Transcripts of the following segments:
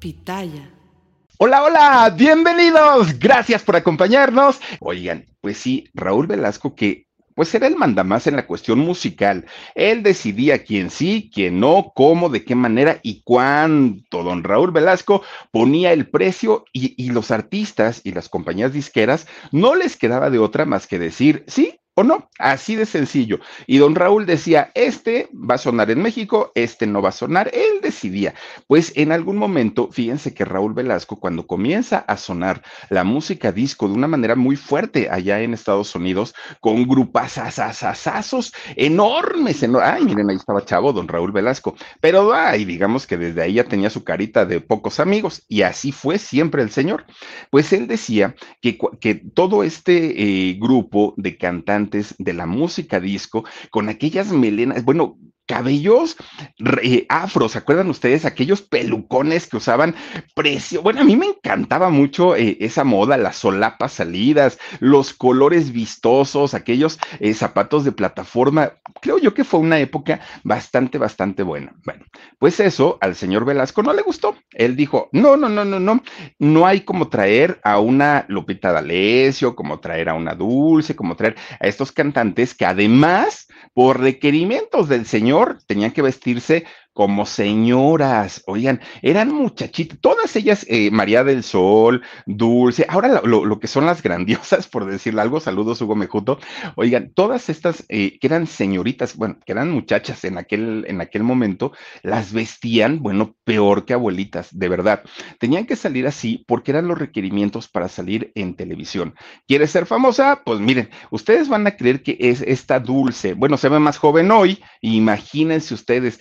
Pitaya. Hola, hola, bienvenidos. Gracias por acompañarnos. Oigan, pues sí, Raúl Velasco que pues era el mandamás en la cuestión musical. Él decidía quién sí, quién no, cómo, de qué manera y cuánto. Don Raúl Velasco ponía el precio y, y, los artistas y las compañías disqueras no les quedaba de otra más que decir, sí, o no, así de sencillo. Y don Raúl decía, este va a sonar en México, este no va a sonar, él decidía. Pues en algún momento, fíjense que Raúl Velasco, cuando comienza a sonar la música disco de una manera muy fuerte allá en Estados Unidos, con grupasasasazos enormes, enormes. Ay, miren, ahí estaba chavo, don Raúl Velasco. Pero, ay, digamos que desde ahí ya tenía su carita de pocos amigos, y así fue siempre el señor. Pues él decía que, que todo este eh, grupo de cantantes de la música disco, con aquellas melenas, bueno, cabellos re, afros, ¿se acuerdan ustedes? Aquellos pelucones que usaban precio. Bueno, a mí me encantaba mucho eh, esa moda, las solapas salidas, los colores vistosos, aquellos eh, zapatos de plataforma. Creo yo que fue una época bastante, bastante buena. Bueno, pues eso al señor Velasco no le gustó. Él dijo, no, no, no, no, no, no hay como traer a una Lupita D'Alessio, como traer a una Dulce, como traer a estos cantantes que además, por requerimientos del señor, tenían que vestirse como señoras, oigan, eran muchachitas, todas ellas, eh, María del Sol, Dulce, ahora lo, que son las grandiosas, por decirle algo, saludos Hugo Mejuto, oigan, todas estas eh, que eran señoritas, bueno, que eran muchachas en aquel, en aquel momento, las vestían, bueno, peor que abuelitas, de verdad. Tenían que salir así porque eran los requerimientos para salir en televisión. ¿Quieres ser famosa? Pues miren, ustedes van a creer que es esta Dulce, bueno, se ve más joven hoy, imagínense ustedes,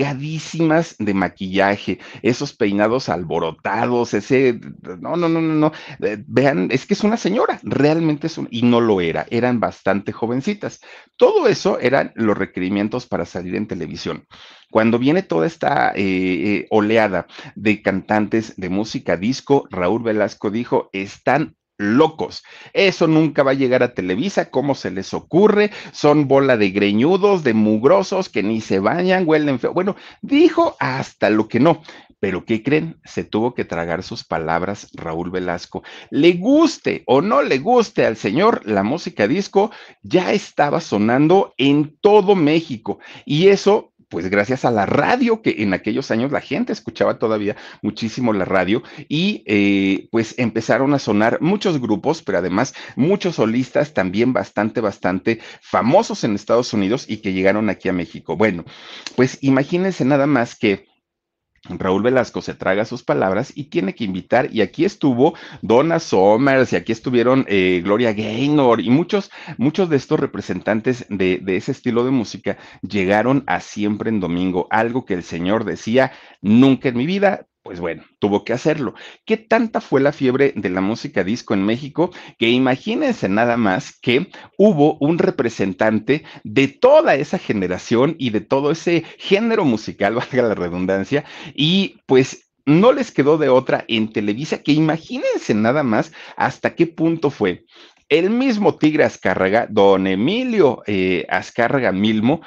cargadísimas de maquillaje, esos peinados alborotados, ese, no, no, no, no, no, eh, vean, es que es una señora, realmente es un, y no lo era, eran bastante jovencitas. Todo eso eran los requerimientos para salir en televisión. Cuando viene toda esta eh, eh oleada de cantantes de música disco, Raúl Velasco dijo, están locos. Eso nunca va a llegar a Televisa, ¿cómo se les ocurre? Son bola de greñudos, de mugrosos que ni se bañan, huelen feo. Bueno, dijo hasta lo que no. Pero ¿qué creen? Se tuvo que tragar sus palabras Raúl Velasco. Le guste o no le guste al señor, la música disco ya estaba sonando en todo México. Y eso pues gracias a la radio, que en aquellos años la gente escuchaba todavía muchísimo la radio y eh, pues empezaron a sonar muchos grupos, pero además muchos solistas también bastante, bastante famosos en Estados Unidos y que llegaron aquí a México. Bueno, pues imagínense nada más que Raúl Velasco se traga sus palabras y tiene que invitar, y aquí estuvo Donna Somers, y aquí estuvieron eh, Gloria Gaynor, y muchos, muchos de estos representantes de, de ese estilo de música llegaron a siempre en domingo, algo que el señor decía, nunca en mi vida pues bueno, tuvo que hacerlo. ¿Qué tanta fue la fiebre de la música disco en México? Que imagínense nada más que hubo un representante de toda esa generación y de todo ese género musical, valga la redundancia, y pues no les quedó de otra en Televisa, que imagínense nada más hasta qué punto fue. El mismo Tigre Azcárraga, don Emilio eh, Azcárraga Milmo,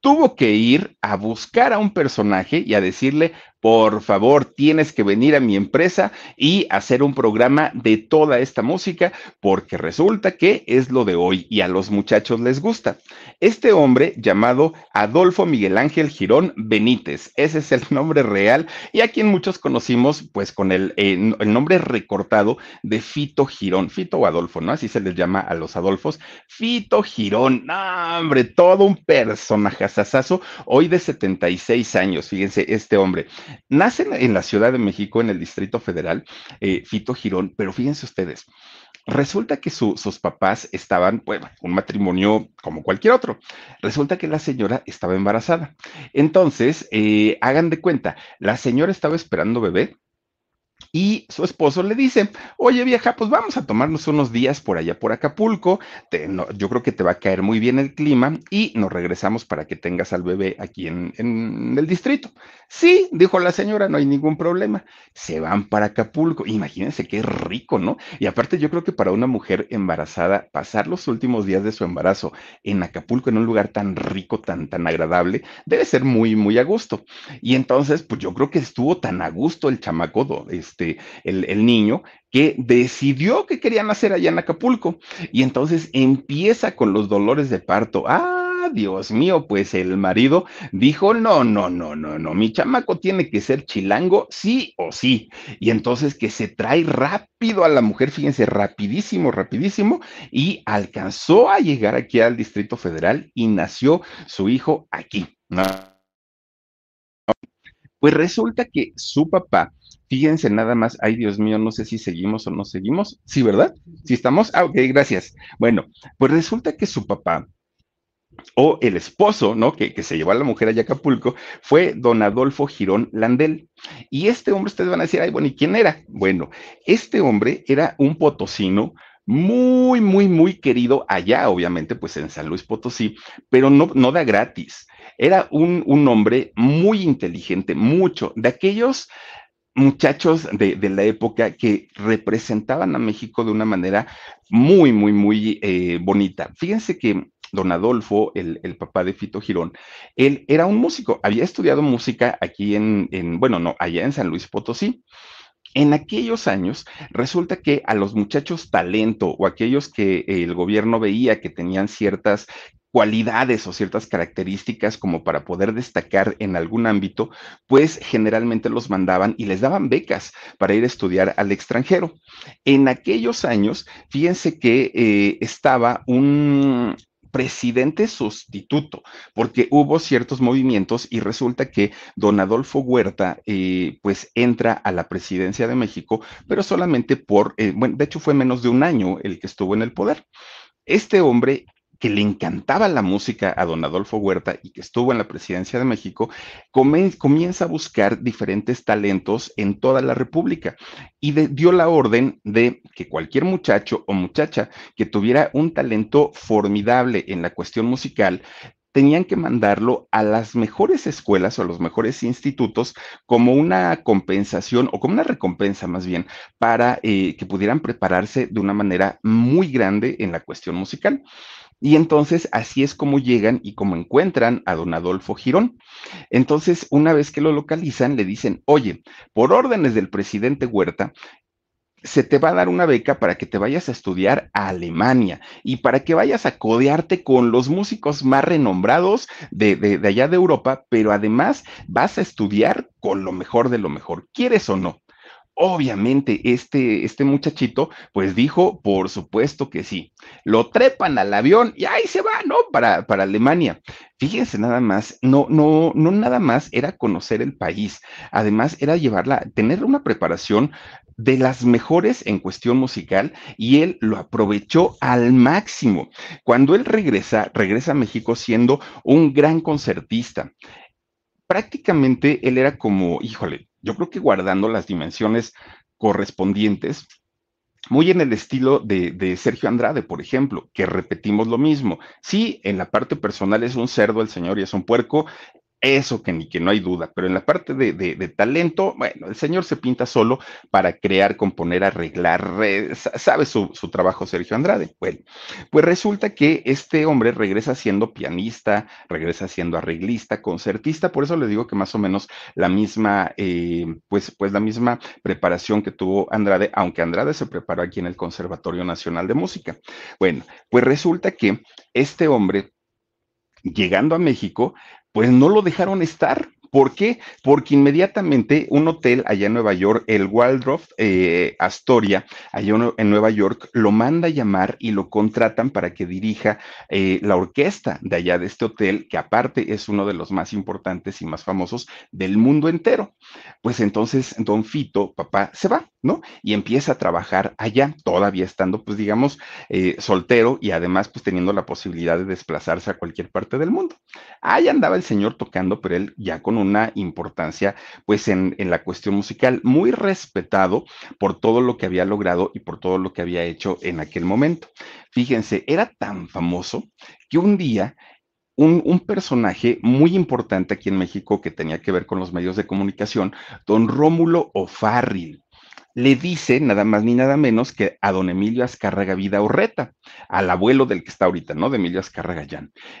tuvo que ir a buscar a un personaje y a decirle, por favor, tienes que venir a mi empresa y hacer un programa de toda esta música, porque resulta que es lo de hoy y a los muchachos les gusta. Este hombre llamado Adolfo Miguel Ángel Girón Benítez, ese es el nombre real y a quien muchos conocimos pues con el, eh, el nombre recortado de Fito Girón, Fito o Adolfo, ¿no? Así se les llama a los Adolfos. Fito Girón, hombre, todo un personaje hoy de 76 años, fíjense, este hombre. Nace en la Ciudad de México, en el Distrito Federal, eh, Fito Girón, pero fíjense ustedes, resulta que sus papás estaban, bueno, un matrimonio como cualquier otro. Resulta que la señora estaba embarazada. Entonces, eh, hagan de cuenta, la señora estaba esperando bebé Y su esposo le dice, oye vieja, pues vamos a tomarnos unos días por allá por Acapulco, yo creo que te va a caer muy bien el clima y nos regresamos para que tengas al bebé aquí en, en, el distrito. Sí, dijo la señora, no hay ningún problema. Se van para Acapulco. Imagínense qué rico, ¿no? Y aparte yo creo que para una mujer embarazada, pasar los últimos días de su embarazo en Acapulco, en un lugar tan rico, tan, tan agradable, debe ser muy, muy a gusto. Y entonces, pues yo creo que estuvo tan a gusto el chamaco, este, el, niño, que decidió que querían hacer allá en Acapulco. Y entonces empieza con los dolores de parto. Ah, Dios mío, pues el marido dijo, no, no, no, no, no, mi chamaco tiene que ser chilango, sí o sí. Y entonces que se trae rápido a la mujer, fíjense, rapidísimo, rapidísimo, y alcanzó a llegar aquí al Distrito Federal y nació su hijo aquí. Pues resulta que su papá Fíjense nada más, ay Dios mío, no sé si seguimos o no seguimos. Sí, ¿verdad? Sí estamos. Ah, ok, gracias. Bueno, pues resulta que su papá o el esposo, ¿no? Que, que, se llevó a la mujer a Acapulco, fue don Adolfo Girón Landel. Y este hombre, ustedes van a decir, ay, bueno, ¿y quién era? Bueno, este hombre era un potosino muy, muy, muy querido allá, obviamente, pues en San Luis Potosí, pero no, no da gratis. Era un, un hombre muy inteligente, mucho, de aquellos muchachos de, la época que representaban a México de una manera muy, muy, muy eh, bonita. Fíjense que don Adolfo, el, papá de Fito Girón, él era un músico, había estudiado música aquí en, en, bueno, no, allá en San Luis Potosí. En aquellos años, resulta que a los muchachos talento o aquellos que el gobierno veía que tenían ciertas cualidades o ciertas características como para poder destacar en algún ámbito, pues generalmente los mandaban y les daban becas para ir a estudiar al extranjero. En aquellos años, fíjense que eh, estaba un, presidente sustituto, porque hubo ciertos movimientos y resulta que don Adolfo Huerta, eh, pues entra a la presidencia de México, pero solamente por, eh, bueno, de hecho fue menos de un año el que estuvo en el poder. Este hombre que le encantaba la música a don Adolfo Huerta y que estuvo en la presidencia de México, comienza a buscar diferentes talentos en toda la República y dio la orden de que cualquier muchacho o muchacha que tuviera un talento formidable en la cuestión musical, tenían que mandarlo a las mejores escuelas o a los mejores institutos como una compensación o como una recompensa más bien para eh, que pudieran prepararse de una manera muy grande en la cuestión musical. Y entonces así es como llegan y como encuentran a don Adolfo Girón. Entonces, una vez que lo localizan, le dicen, oye, por órdenes del presidente Huerta, se te va a dar una beca para que te vayas a estudiar a Alemania y para que vayas a codearte con los músicos más renombrados de, de, allá de Europa, pero además vas a estudiar con lo mejor de lo mejor, ¿quieres o no? Obviamente, este, este muchachito, pues dijo, por supuesto que sí. Lo trepan al avión y ahí se va, ¿no? Para, para Alemania. Fíjense nada más, no, no, no nada más era conocer el país, además era llevarla, tener una preparación de las mejores en cuestión musical y él lo aprovechó al máximo. Cuando él regresa, regresa a México siendo un gran concertista prácticamente él era como, híjole, yo creo que guardando las dimensiones correspondientes, muy en el estilo de, de, Sergio Andrade, por ejemplo, que repetimos lo mismo. Sí, en la parte personal es un cerdo el señor y es un puerco, eso que ni que no hay duda, pero en la parte de, talento, bueno, el señor se pinta solo para crear, componer, arreglar, sabe su, trabajo Sergio Andrade. Bueno, pues resulta que este hombre regresa siendo pianista, regresa siendo arreglista, concertista, por eso le digo que más o menos la misma, eh, pues, pues la misma preparación que tuvo Andrade, aunque Andrade se preparó aquí en el Conservatorio Nacional de Música. Bueno, pues resulta que este hombre llegando a México, pues no lo dejaron estar. ¿Por qué? Porque inmediatamente un hotel allá en Nueva York, el Waldorf eh, Astoria, allá en Nueva York, lo manda a llamar y lo contratan para que dirija eh, la orquesta de allá de este hotel, que aparte es uno de los más importantes y más famosos del mundo entero. Pues entonces don Fito, papá, se va, ¿no? Y empieza a trabajar allá, todavía estando, pues digamos, eh, soltero y además, pues teniendo la posibilidad de desplazarse a cualquier parte del mundo. Ahí andaba el señor tocando, pero él ya con una importancia pues en, la cuestión musical, muy respetado por todo lo que había logrado y por todo lo que había hecho en aquel momento. Fíjense, era tan famoso que un día un, personaje muy importante aquí en México que tenía que ver con los medios de comunicación, don Rómulo O'Farrill le dice nada más ni nada menos que a don Emilio Azcárraga Vida Urreta, al abuelo del que está ahorita, ¿no? De Emilio Azcárraga.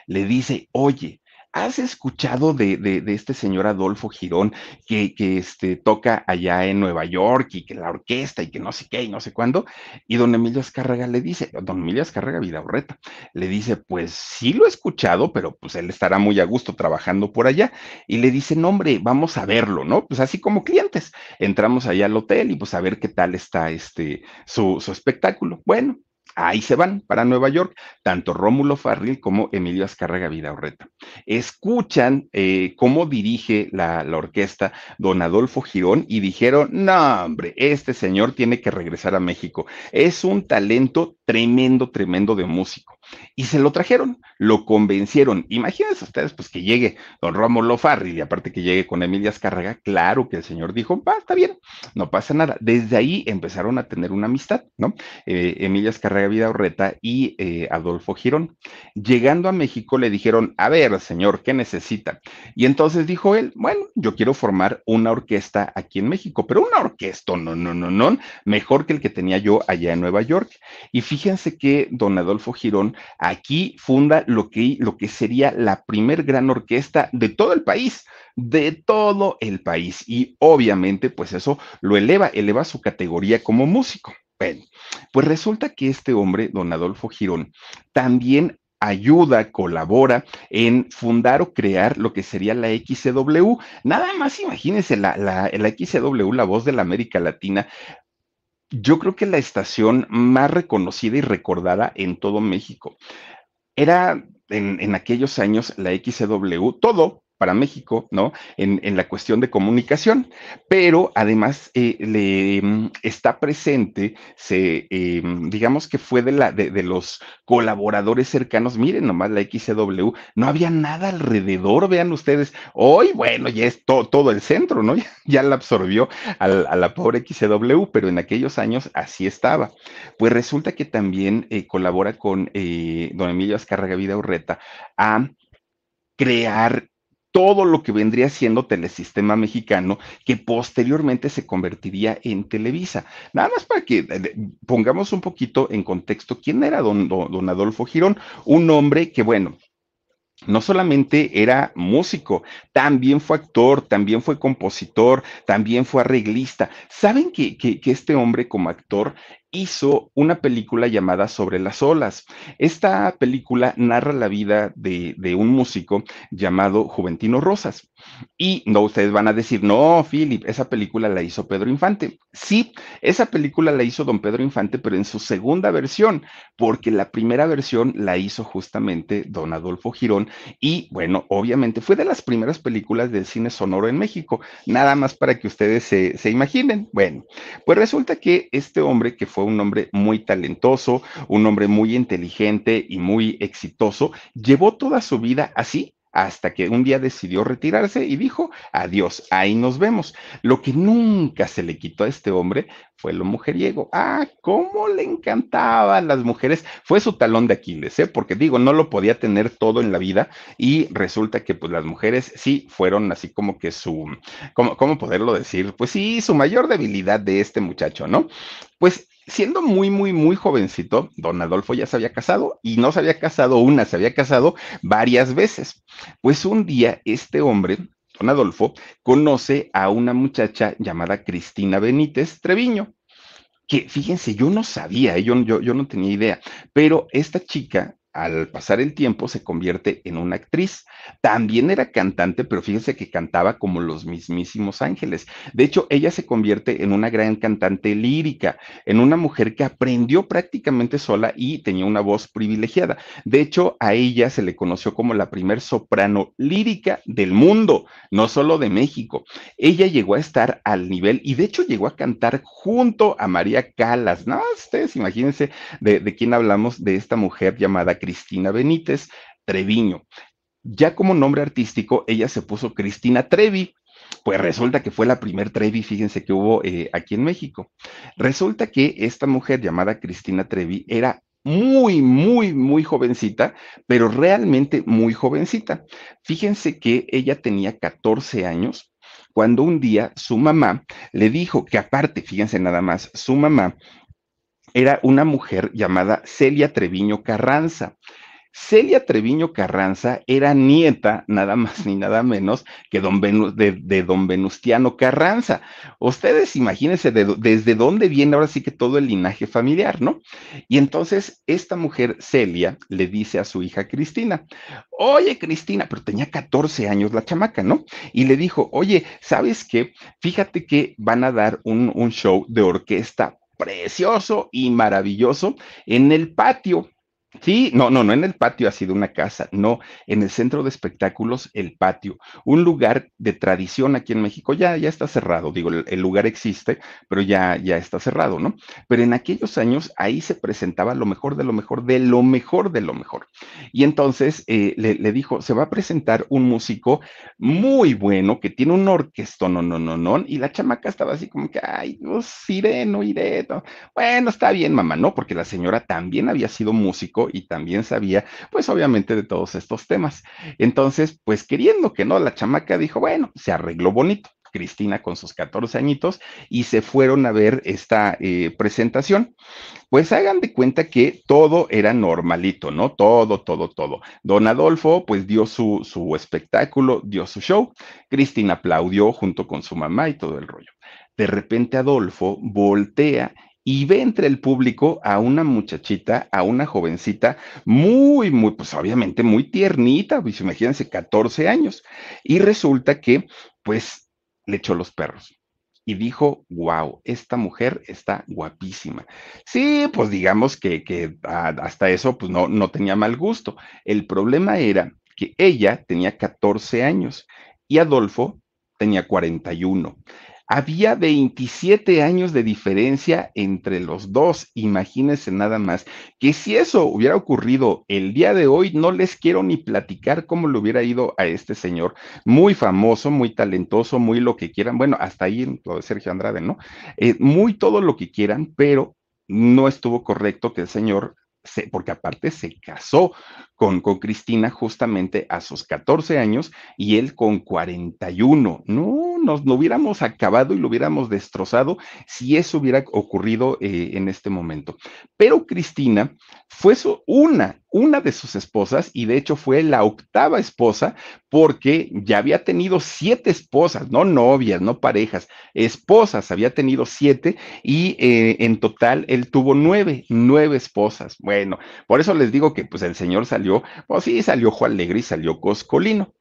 Le dice, oye, ¿Has escuchado de, este señor Adolfo Girón que, este, toca allá en Nueva York y que la orquesta y que no sé qué y no sé cuándo? Y don Emilio Azcárraga le dice, don Emilio Azcárraga Vidaurreta, le dice, pues sí lo he escuchado, pero pues él estará muy a gusto trabajando por allá. Y le dice, no hombre, vamos a verlo, ¿no? Pues así como clientes. Entramos allá al hotel y pues a ver qué tal está este, su espectáculo. Bueno, ahí se van para Nueva York, tanto Rómulo Farril como Emilio Azcárraga Vidaurreta. Escuchan eh, cómo dirige la, la, orquesta don Adolfo Girón y dijeron, no, hombre, este señor tiene que regresar a México. Es un talento tremendo, tremendo de músico. Y se lo trajeron, lo convencieron. Imagínense ustedes, pues que llegue don Rómulo Farril y aparte que llegue con Emilia Azcárraga, claro que el señor dijo, va, está bien, no pasa nada. Desde ahí empezaron a tener una amistad, ¿no? Eh, Emilia Azcárraga Vidaurreta y eh, Adolfo Girón. Llegando a México le dijeron, a ver, señor, ¿qué necesita? Y entonces dijo él, bueno, yo quiero formar una orquesta aquí en México, pero una orquesta, no, no, no, no, mejor que el que tenía yo allá en Nueva York. Y fíjense que don Adolfo Girón aquí funda lo que, lo que sería la primer gran orquesta de todo el país, de todo el país. Y obviamente, pues eso lo eleva, eleva su categoría como músico. Pues resulta que este hombre, don Adolfo Girón, también ayuda, colabora en fundar o crear lo que sería la XCW. Nada más imagínense, la, la, la XCW, la voz de la América Latina, yo creo que la estación más reconocida y recordada en todo México. Era en, aquellos años la XCW, todo, para México, ¿no? En, en, la cuestión de comunicación, pero además eh, le mm, está presente, se, eh, digamos que fue de, la, de, de, los colaboradores cercanos, miren nomás la XCW, no había nada alrededor, vean ustedes, hoy, bueno, ya es to, todo el centro, ¿no? Ya, la absorbió a, la pobre XCW, pero en aquellos años así estaba. Pues resulta que también eh, colabora con don Emilio Azcárraga Vida Urreta a crear todo lo que vendría siendo Telesistema Mexicano, que posteriormente se convertiría en Televisa. Nada más para que pongamos un poquito en contexto quién era don, Adolfo Girón, un hombre que, bueno, no solamente era músico, también fue actor, también fue compositor, también fue arreglista. ¿Saben que, este hombre como actor hizo una película llamada Sobre las olas. Esta película narra la vida de, de, un músico llamado Juventino Rosas. Y no, ustedes van a decir, no, Philip, esa película la hizo Pedro Infante. Sí, esa película la hizo don Pedro Infante, pero en su segunda versión, porque la primera versión la hizo justamente don Adolfo Girón. Y bueno, obviamente fue de las primeras películas del cine sonoro en México. Nada más para que ustedes se, se imaginen. Bueno, pues resulta que este hombre que fue fue un hombre muy talentoso, un hombre muy inteligente y muy exitoso, llevó toda su vida así hasta que un día decidió retirarse y dijo, adiós, ahí nos vemos. Lo que nunca se le quitó a este hombre fue lo mujeriego. Ah, cómo le encantaban las mujeres. Fue su talón de Aquiles, ¿eh? Porque digo, no lo podía tener todo en la vida y resulta que pues las mujeres sí fueron así como que su, ¿cómo, cómo poderlo decir? Pues sí, su mayor debilidad de este muchacho, ¿no? Pues siendo muy, muy, muy jovencito, don Adolfo ya se había casado y no se había casado una, se había casado varias veces. Pues un día este hombre, don Adolfo, conoce a una muchacha llamada Cristina Benítez Treviño que fíjense, yo no sabía, yo, yo, yo no tenía idea, pero esta chica al pasar el tiempo se convierte en una actriz. También era cantante, pero fíjense que cantaba como los mismísimos ángeles. De hecho, ella se convierte en una gran cantante lírica, en una mujer que aprendió prácticamente sola y tenía una voz privilegiada. De hecho, a ella se le conoció como la primer soprano lírica del mundo, no solo de México. Ella llegó a estar al nivel y de hecho llegó a cantar junto a María Calas. No, ustedes imagínense de, de quién hablamos, de esta mujer llamada Cristina Benítez Treviño. Ya como nombre artístico, ella se puso Cristina Trevi. Pues resulta que fue la primer Trevi, fíjense que hubo eh, aquí en México. Resulta que esta mujer llamada Cristina Trevi era muy, muy, muy jovencita, pero realmente muy jovencita. Fíjense que ella tenía 14 años cuando un día su mamá le dijo que aparte, fíjense nada más, su mamá era una mujer llamada Celia Treviño Carranza. Celia Treviño Carranza era nieta, nada más ni nada menos, que don de, don Venustiano Carranza. Ustedes imagínense desde dónde viene ahora sí que todo el linaje familiar, ¿no? Y entonces esta mujer, Celia, le dice a su hija Cristina, oye Cristina, pero tenía 14 años la chamaca, ¿no? Y le dijo, oye, ¿sabes qué? Fíjate que van a dar un, un show de orquesta precioso y maravilloso en el patio Sí, no, no, no en el patio ha sido una casa, no, en el centro de espectáculos, el patio, un lugar de tradición aquí en México, ya, ya está cerrado, digo, el, lugar existe, pero ya, ya está cerrado, ¿no? Pero en aquellos años ahí se presentaba lo mejor de lo mejor, de lo mejor de lo mejor. Y entonces eh, le, dijo, se va a presentar un músico muy bueno que tiene un orquestón, no, no, no, no, y la chamaca estaba así como que, ay, pues iré, no iré, no. bueno, está bien, mamá, ¿no? Porque la señora también había sido músico y también sabía, pues obviamente, de todos estos temas. Entonces, pues queriendo que no, la chamaca dijo, bueno, se arregló bonito. Cristina con sus 14 añitos y se fueron a ver esta eh, presentación. Pues hagan de cuenta que todo era normalito, ¿no? Todo, todo, todo. Don Adolfo pues dio su, su espectáculo, dio su show. Cristina aplaudió junto con su mamá y todo el rollo. De repente Adolfo voltea y ve entre el público a una muchachita, a una jovencita muy, muy, pues obviamente muy tiernita, pues imagínense, 14 años. Y resulta que, pues, le echó los perros y dijo, wow, esta mujer está guapísima. Sí, pues digamos que, que hasta eso pues no, no tenía mal gusto. El problema era que ella tenía 14 años y Adolfo tenía 41. Había 27 años de diferencia entre los dos. Imagínense nada más que si eso hubiera ocurrido el día de hoy, no les quiero ni platicar cómo le hubiera ido a este señor, muy famoso, muy talentoso, muy lo que quieran. Bueno, hasta ahí lo de Sergio Andrade, ¿no? Eh, muy todo lo que quieran, pero no estuvo correcto que el señor porque aparte se casó con, con Cristina justamente a sus 14 años y él con 41. No, nos lo hubiéramos acabado y lo hubiéramos destrozado si eso hubiera ocurrido eh, en este momento. Pero Cristina fue su, una, una de sus esposas y de hecho fue la octava esposa porque ya había tenido siete esposas, no novias, no parejas, esposas, había tenido siete y eh, en total él tuvo nueve, nueve esposas. Bueno, por eso les digo que pues el señor salió pues sí, salió Juan Alegre y salió Coscolino.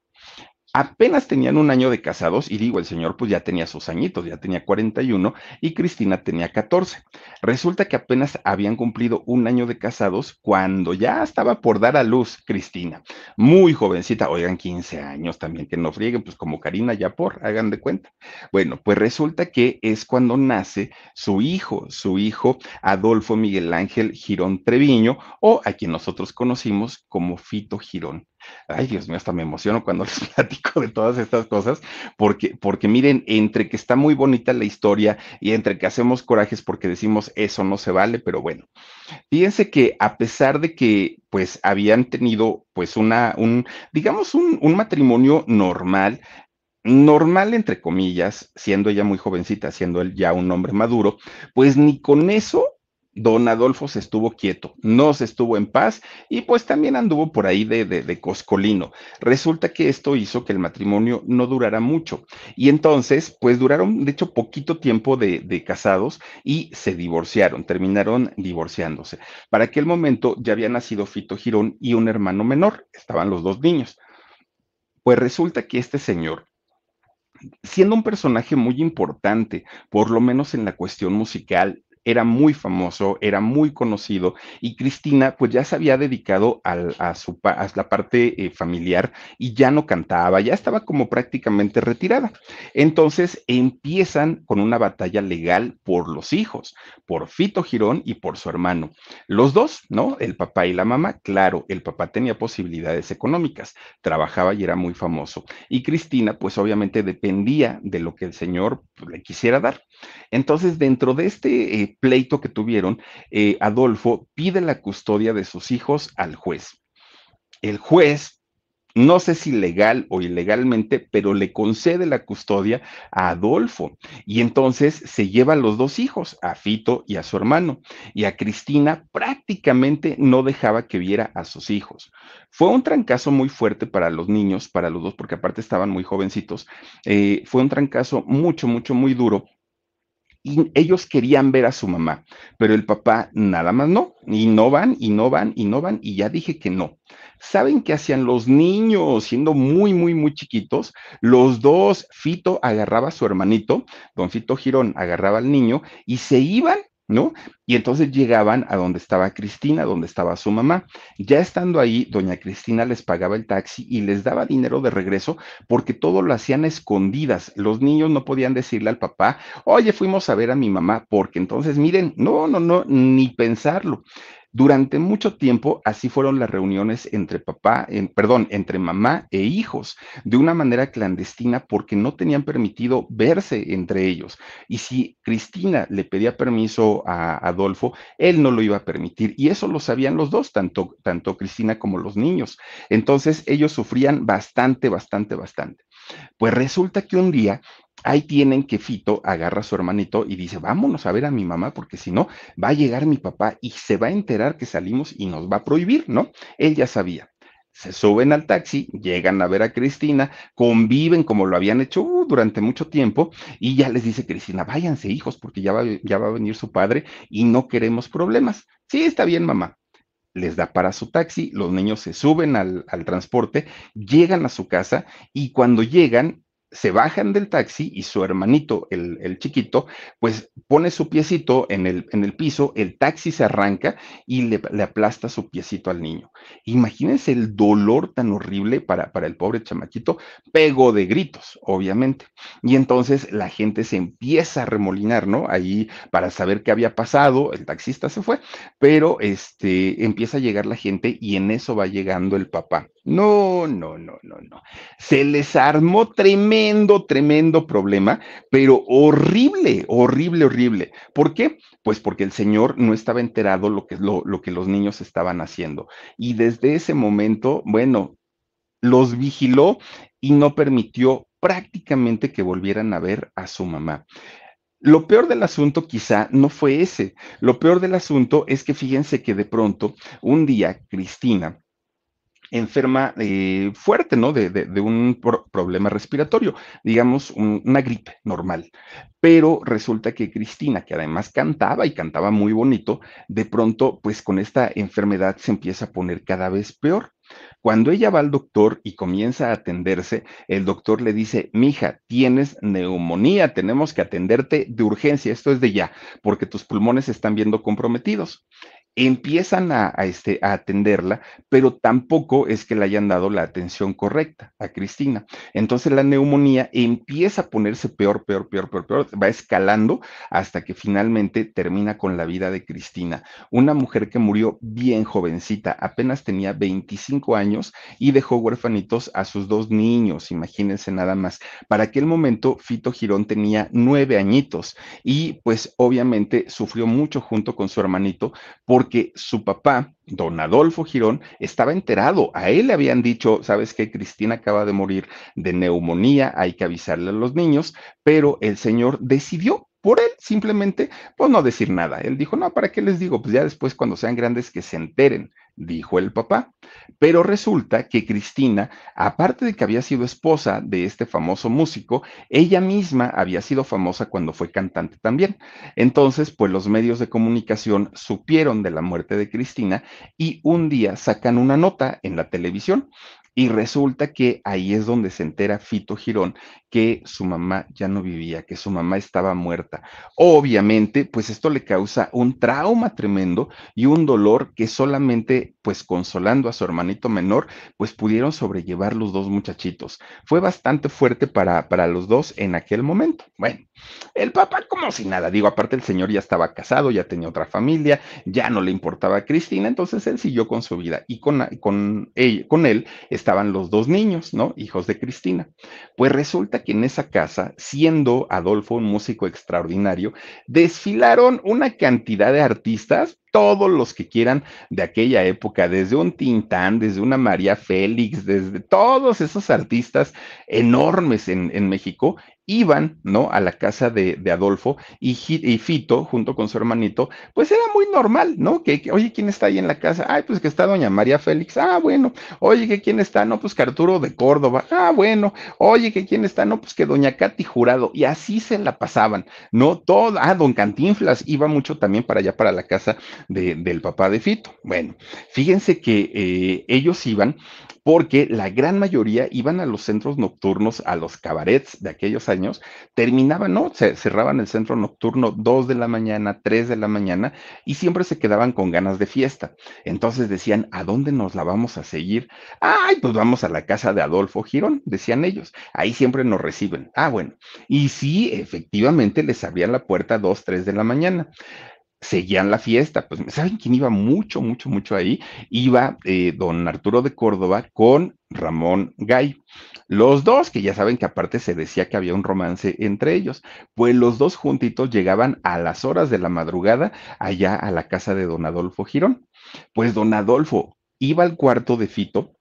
Apenas tenían un año de casados y digo, el señor pues ya tenía sus añitos, ya tenía 41 y Cristina tenía 14. Resulta que apenas habían cumplido un año de casados cuando ya estaba por dar a luz Cristina. Muy jovencita, oigan, 15 años también, que no frieguen, pues como Karina ya por, hagan de cuenta. Bueno, pues resulta que es cuando nace su hijo, su hijo Adolfo Miguel Ángel Girón Treviño o a quien nosotros conocimos como Fito Girón. Ay, Dios mío, hasta me emociono cuando les platico de todas estas cosas, porque, porque miren, entre que está muy bonita la historia y entre que hacemos corajes porque decimos eso no se vale, pero bueno, fíjense que a pesar de que pues habían tenido pues una, un, digamos, un, un matrimonio normal, normal entre comillas, siendo ella muy jovencita, siendo él ya un hombre maduro, pues ni con eso don Adolfo se estuvo quieto, no se estuvo en paz y pues también anduvo por ahí de, de, coscolino. Resulta que esto hizo que el matrimonio no durara mucho y entonces pues duraron de hecho poquito tiempo de, de casados y se divorciaron, terminaron divorciándose. Para aquel momento ya había nacido Fito Girón y un hermano menor, estaban los dos niños. Pues resulta que este señor siendo un personaje muy importante, por lo menos en la cuestión musical, era muy famoso, era muy conocido y Cristina pues ya se había dedicado a, su, la parte eh, familiar y ya no cantaba, ya estaba como prácticamente retirada. Entonces empiezan con una batalla legal por los hijos, por Fito Girón y por su hermano. Los dos, ¿no? El papá y la mamá, claro, el papá tenía posibilidades económicas, trabajaba y era muy famoso. Y Cristina pues obviamente dependía de lo que el señor le quisiera dar. Entonces dentro de este eh, pleito que tuvieron, eh, Adolfo pide la custodia de sus hijos al juez. El juez no sé si legal o ilegalmente, pero le concede la custodia a Adolfo. Y entonces se lleva a los dos hijos, a Fito y a su hermano. Y a Cristina prácticamente no dejaba que viera a sus hijos. Fue un trancazo muy fuerte para los niños, para los dos, porque aparte estaban muy jovencitos. Eh, fue un trancazo mucho, mucho, muy duro ellos querían ver a su mamá, pero el papá nada más no, y no van, y no van, y no van, y ya dije que no. ¿Saben qué hacían los niños siendo muy, muy, muy chiquitos? Los dos, Fito agarraba a su hermanito, don Fito Girón agarraba al niño y se iban ¿no? Y entonces llegaban a donde estaba Cristina, donde estaba su mamá. Ya estando ahí, doña Cristina les pagaba el taxi y les daba dinero de regreso porque todo lo hacían escondidas. Los niños no podían decirle al papá, oye, fuimos a ver a mi mamá, porque entonces, miren, no, no, no, ni pensarlo. Durante mucho tiempo, así fueron las reuniones entre papá, en, perdón, entre mamá e hijos, de una manera clandestina porque no tenían permitido verse entre ellos. Y si Cristina le pedía permiso a Adolfo, él no lo iba a permitir. Y eso lo sabían los dos, tanto, tanto Cristina como los niños. Entonces ellos sufrían bastante, bastante, bastante. Pues resulta que un día ahí tienen que Fito agarra a su hermanito y dice, vámonos a ver a mi mamá, porque si no, va a llegar mi papá y se va a enterar que salimos y nos va a prohibir, ¿no? Él ya sabía. Se suben al taxi, llegan a ver a Cristina, conviven como lo habían hecho uh, durante mucho tiempo y ya les dice Cristina, váyanse hijos porque ya va, ya va a venir su padre y no queremos problemas. Sí, está bien, mamá les da para su taxi, los niños se suben al, transporte, llegan a su casa y cuando llegan, se bajan del taxi y su hermanito, el, chiquito, pues pone su piecito en el, el, piso, el taxi se arranca y le, aplasta su piecito al niño. Imagínense el dolor tan horrible para, para el pobre chamaquito, pegó de gritos, obviamente. Y entonces la gente se empieza a remolinar, ¿no? Ahí para saber qué había pasado, el taxista se fue, pero este, empieza a llegar la gente y en eso va llegando el papá. No, no, no, no, no. Se les armó tremendo, tremendo problema, pero horrible, horrible, horrible. ¿Por qué? Pues porque el señor no estaba enterado lo que, lo, lo que los niños estaban haciendo. Y desde ese momento, bueno, los vigiló y no permitió prácticamente que volvieran a ver a su mamá. Lo peor del asunto quizá no fue ese. Lo peor del asunto es que fíjense que de pronto, un día, Cristina, enferma eh, fuerte, ¿no? De, un problema respiratorio, digamos, una gripe normal. Pero resulta que Cristina, que además cantaba y cantaba muy bonito, de pronto, pues con esta enfermedad se empieza a poner cada vez peor. Cuando ella va al doctor y comienza a atenderse, el doctor le dice, mija, tienes neumonía, tenemos que atenderte de urgencia, esto es de ya, porque tus pulmones se están viendo comprometidos empiezan a, este, a atenderla, pero tampoco es que le hayan dado la atención correcta a Cristina. Entonces la neumonía empieza a ponerse peor, peor, peor, peor, peor, va escalando hasta que finalmente termina con la vida de Cristina, una mujer que murió bien jovencita, apenas tenía 25 años y dejó huérfanitos a sus dos niños, imagínense nada más. Para aquel momento, Fito Girón tenía nueve añitos y pues obviamente sufrió mucho junto con su hermanito porque porque su papá, don Adolfo Girón, estaba enterado. A él le habían dicho, sabes que Cristina acaba de morir de neumonía, hay que avisarle a los niños, pero el señor decidió por él simplemente, pues no decir nada. Él dijo, no, ¿para qué les digo? Pues ya después cuando sean grandes que se enteren, dijo el papá. Pero resulta que Cristina, aparte de que había sido esposa de este famoso músico, ella misma había sido famosa cuando fue cantante también. Entonces, pues los medios de comunicación supieron de la muerte de Cristina y un día sacan una nota en la televisión Y resulta que ahí es donde se entera Fito Girón que su mamá ya no vivía, que su mamá estaba muerta. Obviamente, pues esto le causa un trauma tremendo y un dolor que solamente, pues consolando a su hermanito menor, pues pudieron sobrellevar los dos muchachitos. Fue bastante fuerte para, para los dos en aquel momento. Bueno, el papá como si nada, digo, aparte el señor ya estaba casado, ya tenía otra familia, ya no le importaba a Cristina, entonces él siguió con su vida y con, con, con él estaban los dos niños, ¿no? Hijos de Cristina. Pues resulta que en esa casa, siendo Adolfo un músico extraordinario, desfilaron una cantidad de artistas todos los que quieran de aquella época, desde un Tintán, desde una María Félix, desde todos esos artistas enormes en, México, iban, ¿no? A la casa de, Adolfo y, Fito, junto con su hermanito, pues era muy normal, ¿no? Que, que, oye, ¿quién está ahí en la casa? Ay, pues que está doña María Félix. Ah, bueno. Oye, ¿que quién está? No, pues que Arturo de Córdoba. Ah, bueno. Oye, ¿que quién está? No, pues que doña Katy Jurado. Y así se la pasaban, ¿no? Todo, ah, don Cantinflas iba mucho también para allá, para la casa de, del papá de Fito. Bueno, fíjense que eh, ellos iban porque la gran mayoría iban a los centros nocturnos, a los cabarets de aquellos años, terminaban, ¿no? Se cerraban el centro nocturno dos de la mañana, tres de la mañana, y siempre se quedaban con ganas de fiesta. Entonces decían, ¿a dónde nos la vamos a seguir? Ay, pues vamos a la casa de Adolfo Girón, decían ellos. Ahí siempre nos reciben. Ah, bueno. Y sí, efectivamente les abrían la puerta dos, tres de la mañana seguían la fiesta. Pues, ¿saben quién iba mucho, mucho, mucho ahí? Iba eh, don Arturo de Córdoba con Ramón Gay. Los dos, que ya saben que aparte se decía que había un romance entre ellos, pues los dos juntitos llegaban a las horas de la madrugada allá a la casa de don Adolfo Girón. Pues don Adolfo iba al cuarto de Fito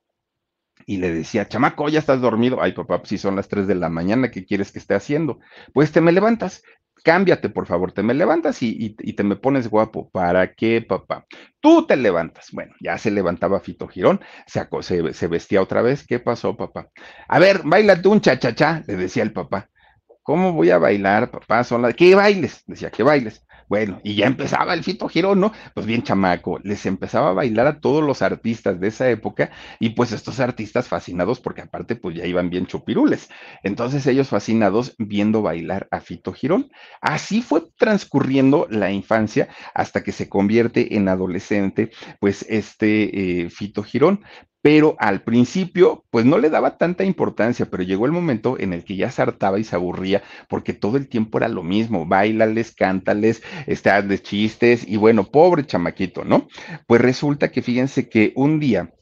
y le decía, chamaco, ya estás dormido. Ay, papá, pues si son las 3 de la mañana, ¿qué quieres que esté haciendo? Pues te me levantas cámbiate, por favor, te me levantas y, te me pones guapo. ¿Para qué, papá? Tú te levantas. Bueno, ya se levantaba Fito Girón, se, se, se vestía otra vez. ¿Qué pasó, papá? A ver, bailate un cha-cha-cha, le decía el papá. ¿Cómo voy a bailar, papá? Son las... ¿Qué bailes? Decía, ¿qué bailes? Bueno, y ya empezaba el Fito Girón, ¿no? Pues bien chamaco, les empezaba a bailar a todos los artistas de esa época y pues estos artistas fascinados porque aparte pues ya iban bien chupirules. Entonces ellos fascinados viendo bailar a Fito Girón. Así fue transcurriendo la infancia hasta que se convierte en adolescente, pues este eh, Fito Girón pero al principio, pues no le daba tanta importancia, pero llegó el momento en el que ya se hartaba y se aburría, porque todo el tiempo era lo mismo, bailales, cántales, de chistes, y bueno, pobre chamaquito, ¿no? Pues resulta que fíjense que un día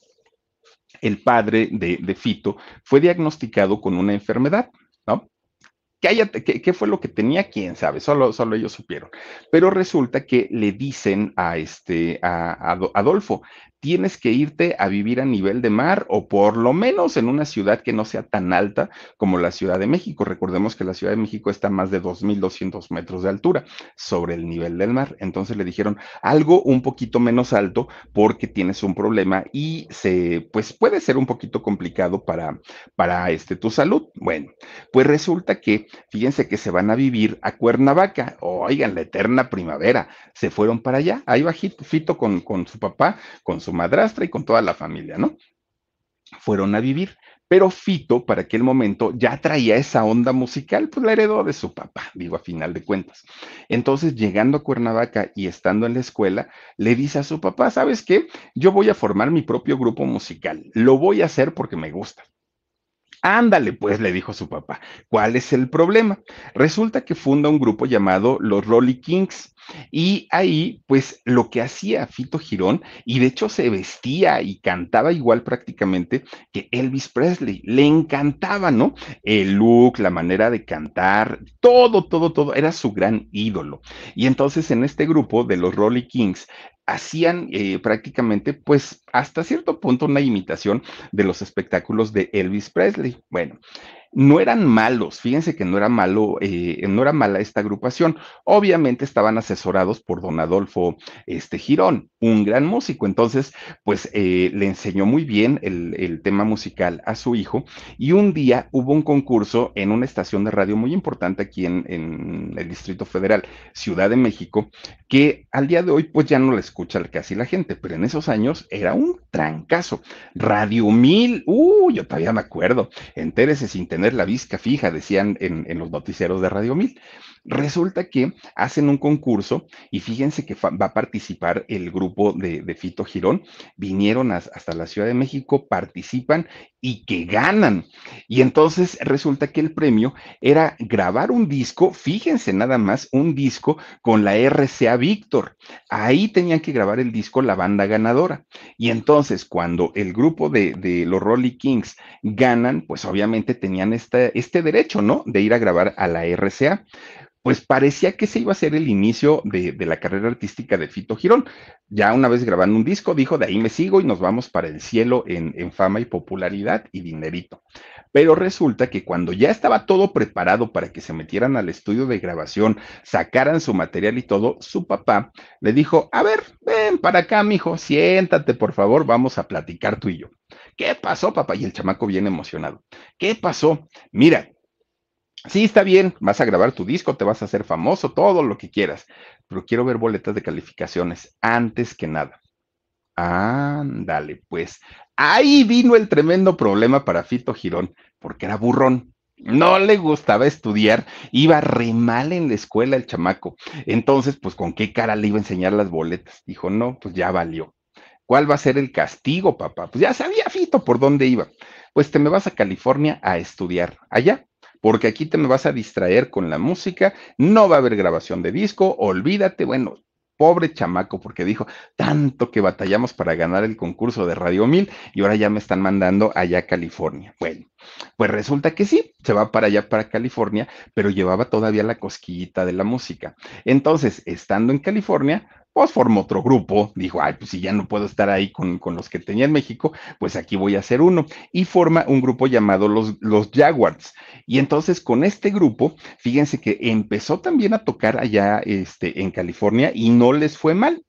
el padre de, Fito fue diagnosticado con una enfermedad, ¿no? ¿Qué, fue lo que tenía? ¿Quién sabe? Solo, solo ellos supieron. Pero resulta que le dicen a, este, a Adolfo, tienes que irte a vivir a nivel de mar o por lo menos en una ciudad que no sea tan alta como la Ciudad de México. Recordemos que la Ciudad de México está a más de 2.200 metros de altura sobre el nivel del mar. Entonces le dijeron algo un poquito menos alto porque tienes un problema y se, pues puede ser un poquito complicado para, para este, tu salud. Bueno, pues resulta que, fíjense que se van a vivir a Cuernavaca. Oigan, la eterna primavera. Se fueron para allá. Ahí va Fito con, con su papá, con su madrastra y con toda la familia, ¿no? Fueron a vivir. Pero Fito, para aquel momento, ya traía esa onda musical, pues la heredó de su papá, digo, a final de cuentas. Entonces, llegando a Cuernavaca y estando en la escuela, le dice a su papá, ¿sabes qué? Yo voy a formar mi propio grupo musical. Lo voy a hacer porque me gusta. Ándale, pues, le dijo su papá. ¿Cuál es el problema? Resulta que funda un grupo llamado los Rolly Kings. Y ahí, pues, lo que hacía Fito Girón, y de hecho se vestía y cantaba igual prácticamente que Elvis Presley. Le encantaba, ¿no? El look, la manera de cantar, todo, todo, todo. Era su gran ídolo. Y entonces en este grupo de los Rolly Kings, hacían eh, prácticamente, pues, hasta cierto punto una imitación de los espectáculos de Elvis Presley. Bueno, no eran malos, fíjense que no era malo, eh, no era mala esta agrupación. Obviamente estaban asesorados por don Adolfo este, Girón, un gran músico. Entonces, pues eh, le enseñó muy bien el, tema musical a su hijo y un día hubo un concurso en una estación de radio muy importante aquí en, en el Distrito Federal, Ciudad de México, que al día de hoy pues ya no la escucha casi la gente, pero en esos años era un trancazo. Radio Mil, uh, yo todavía me acuerdo, entérese sin tener la vista fija, decían en, en los noticieros de Radio Mil. Resulta que hacen un concurso y fíjense que va a participar el grupo de, de Fito Girón. Vinieron hasta la Ciudad de México, participan y que ganan. Y entonces resulta que el premio era grabar un disco, fíjense nada más, un disco con la RCA Víctor. Ahí tenían que grabar el disco la banda ganadora. Y entonces cuando el grupo de, de los Rolly Kings ganan, pues obviamente tenían este derecho, ¿no? De ir a grabar a la RCA pues parecía que se iba a ser el inicio de, la carrera artística de Fito Girón. Ya una vez grabando un disco, dijo, de ahí me sigo y nos vamos para el cielo en, en, fama y popularidad y dinerito. Pero resulta que cuando ya estaba todo preparado para que se metieran al estudio de grabación, sacaran su material y todo, su papá le dijo, a ver, ven para acá, mijo, siéntate, por favor, vamos a platicar tú y yo. ¿Qué pasó, papá? Y el chamaco bien emocionado. ¿Qué pasó? Mira, Sí, está bien, vas a grabar tu disco, te vas a hacer famoso, todo lo que quieras, pero quiero ver boletas de calificaciones antes que nada. Ándale, pues ahí vino el tremendo problema para Fito Girón, porque era burrón. No le gustaba estudiar, iba re mal en la escuela el chamaco. Entonces, pues, ¿con qué cara le iba a enseñar las boletas? Dijo, no, pues ya valió. ¿Cuál va a ser el castigo, papá? Pues ya sabía Fito por dónde iba. Pues te me vas a California a estudiar. Allá porque aquí te me vas a distraer con la música, no va a haber grabación de disco, olvídate, bueno, pobre chamaco, porque dijo, tanto que batallamos para ganar el concurso de Radio 1000 y ahora ya me están mandando allá a California. Bueno, pues resulta que sí, se va para allá, para California, pero llevaba todavía la cosquillita de la música. Entonces, estando en California, pues formó otro grupo, dijo, ay, pues si ya no puedo estar ahí con, con, los que tenía en México, pues aquí voy a hacer uno. Y forma un grupo llamado los, los Jaguars. Y entonces con este grupo, fíjense que empezó también a tocar allá este, en California y no les fue mal.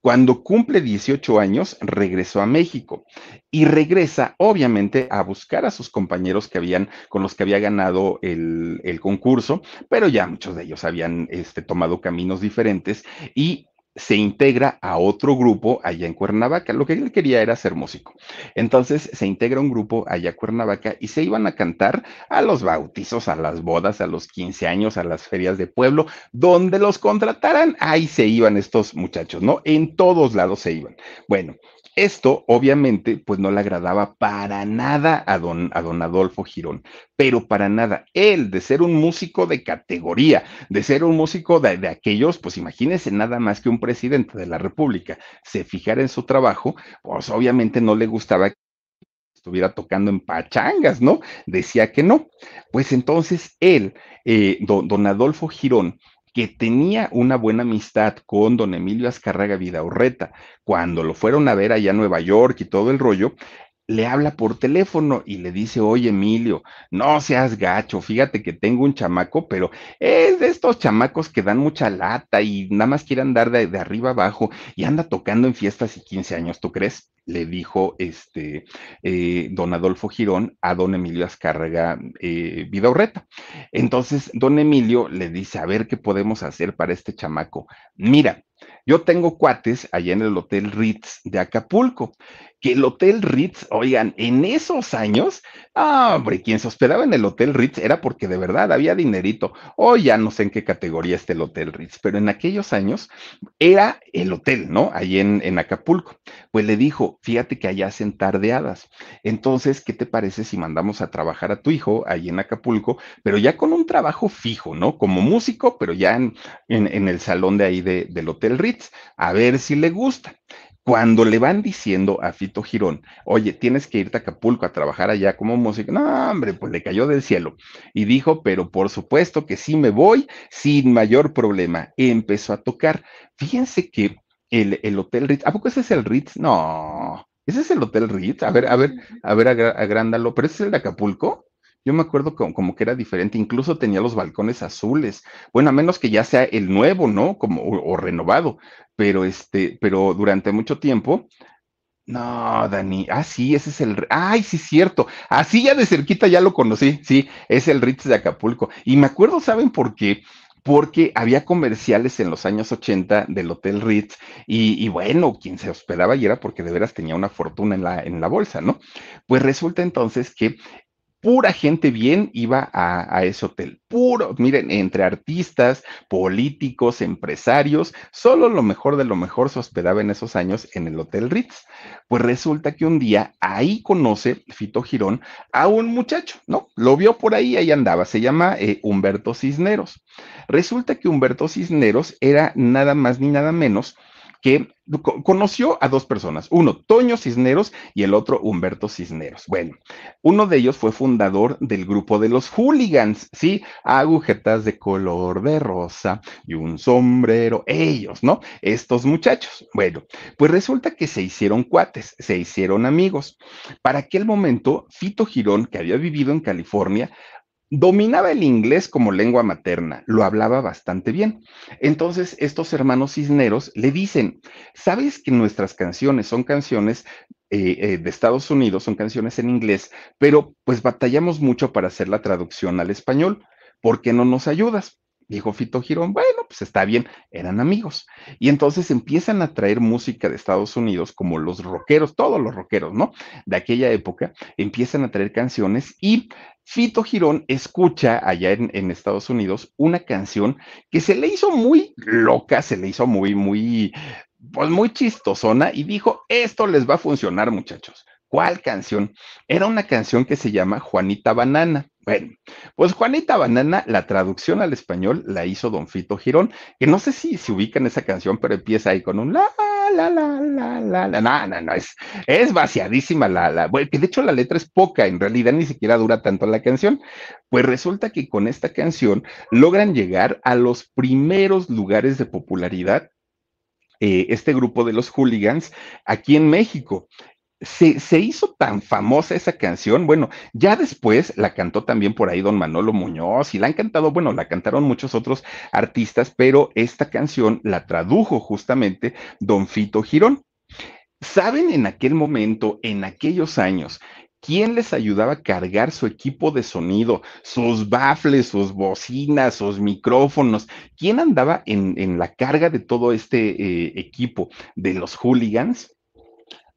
Cuando cumple 18 años, regresó a México y regresa, obviamente, a buscar a sus compañeros que habían, con los que había ganado el, el concurso, pero ya muchos de ellos habían este, tomado caminos diferentes y se integra a otro grupo allá en Cuernavaca. Lo que él quería era ser músico. Entonces se integra un grupo allá en Cuernavaca y se iban a cantar a los bautizos, a las bodas, a los 15 años, a las ferias de pueblo, donde los contrataran. Ahí se iban estos muchachos, ¿no? En todos lados se iban. Bueno, esto, obviamente, pues no le agradaba para nada a don, a don Adolfo Girón, pero para nada. Él, de ser un músico de categoría, de ser un músico de, de aquellos, pues imagínense nada más que un presidente de la República se fijara en su trabajo, pues obviamente no le gustaba estuviera tocando en pachangas, ¿no? Decía que no. Pues entonces él, eh, don, don Adolfo Girón, que tenía una buena amistad con don Emilio Azcárraga Vidaurreta, cuando lo fueron a ver allá a Nueva York y todo el rollo, le habla por teléfono y le dice, oye Emilio, no seas gacho, fíjate que tengo un chamaco, pero es de estos chamacos que dan mucha lata y nada más quiere andar de, de arriba abajo y anda tocando en fiestas y 15 años, ¿tú crees? Le dijo este eh, don Adolfo Girón a don Emilio Azcárraga eh, Vidaurreta. Entonces, don Emilio le dice, a ver qué podemos hacer para este chamaco. Mira, yo tengo cuates allá en el Hotel Ritz de Acapulco que el Hotel Ritz, oigan, en esos años, ah, hombre, quien se hospedaba en el Hotel Ritz era porque de verdad había dinerito. Hoy ya no sé en qué categoría está el Hotel Ritz, pero en aquellos años era el hotel, ¿no? Ahí en, en Acapulco. Pues le dijo, fíjate que allá hacen tardeadas. Entonces, ¿qué te parece si mandamos a trabajar a tu hijo ahí en Acapulco, pero ya con un trabajo fijo, ¿no? Como músico, pero ya en, en, el salón de ahí de, del Hotel Ritz, a ver si le gusta. Cuando le van diciendo a Fito Girón, oye, tienes que irte a Acapulco a trabajar allá como músico, no, hombre, pues le cayó del cielo. Y dijo, pero por supuesto que sí me voy sin mayor problema. Empezó a tocar. Fíjense que el, el Hotel Ritz, ¿a poco ese es el Ritz? No, ese es el Hotel Ritz. A ver, a ver, a ver, agrándalo, pero ese es el de Acapulco. Yo me acuerdo como, como, que era diferente, incluso tenía los balcones azules, bueno, a menos que ya sea el nuevo, ¿no? Como, o, renovado, pero este, pero durante mucho tiempo, no, Dani, ah, sí, ese es el, ay, sí, cierto, así ya de cerquita ya lo conocí, sí, es el Ritz de Acapulco, y me acuerdo, ¿saben por qué? porque había comerciales en los años 80 del Hotel Ritz y, y, bueno, quien se hospedaba y era porque de veras tenía una fortuna en la, en la bolsa, ¿no? Pues resulta entonces que pura gente bien iba a, ese hotel, puro, miren, entre artistas, políticos, empresarios, solo lo mejor de lo mejor se hospedaba en esos años en el Hotel Ritz. Pues resulta que un día ahí conoce Fito Girón a un muchacho, ¿no? Lo vio por ahí, ahí andaba, se llama eh, Humberto Cisneros. Resulta que Humberto Cisneros era nada más ni nada menos que conoció a dos personas, uno Toño Cisneros y el otro Humberto Cisneros. Bueno, uno de ellos fue fundador del grupo de los hooligans, ¿sí? Agujetas de color de rosa y un sombrero, ellos, ¿no? Estos muchachos. Bueno, pues resulta que se hicieron cuates, se hicieron amigos. Para aquel momento, Fito Girón, que había vivido en California, Dominaba el inglés como lengua materna, lo hablaba bastante bien. Entonces, estos hermanos cisneros le dicen, ¿sabes que nuestras canciones son canciones eh, eh, de Estados Unidos, son canciones en inglés, pero pues batallamos mucho para hacer la traducción al español? ¿Por qué no nos ayudas? Dijo Fito Girón, bueno, pues está bien, eran amigos. Y entonces empiezan a traer música de Estados Unidos, como los rockeros, todos los rockeros, ¿no? De aquella época, empiezan a traer canciones y Fito Girón escucha allá en, en, Estados Unidos una canción que se le hizo muy loca, se le hizo muy, muy, pues muy chistosona y dijo, esto les va a funcionar muchachos. ¿Cuál canción? Era una canción que se llama Juanita Banana. Bueno, pues Juanita Banana, la traducción al español la hizo Don Fito Girón, que no sé si se ubica en esa canción, pero empieza ahí con un la, la, la, la, la, la, no, no, no, es, es vaciadísima la, la, bueno, que de hecho la letra es poca, en realidad ni siquiera dura tanto la canción. Pues resulta que con esta canción logran llegar a los primeros lugares de popularidad eh, este grupo de los hooligans aquí en México se, hizo tan famosa esa canción, bueno, ya después la cantó también por ahí don Manolo Muñoz y la han cantado, bueno, la cantaron muchos otros artistas, pero esta canción la tradujo justamente don Fito Girón. ¿Saben en aquel momento, en aquellos años, quién les ayudaba a cargar su equipo de sonido, sus baffles, sus bocinas, sus micrófonos? ¿Quién andaba en, en la carga de todo este eh, equipo de los hooligans?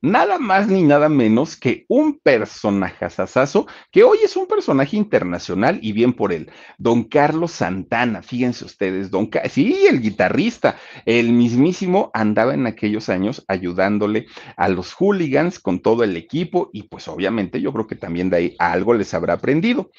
Nada más ni nada menos que un personaje asasazo, que hoy es un personaje internacional y bien por él, don Carlos Santana, fíjense ustedes, don Ca sí, el guitarrista, el mismísimo andaba en aquellos años ayudándole a los hooligans con todo el equipo y pues obviamente yo creo que también de ahí algo les habrá aprendido.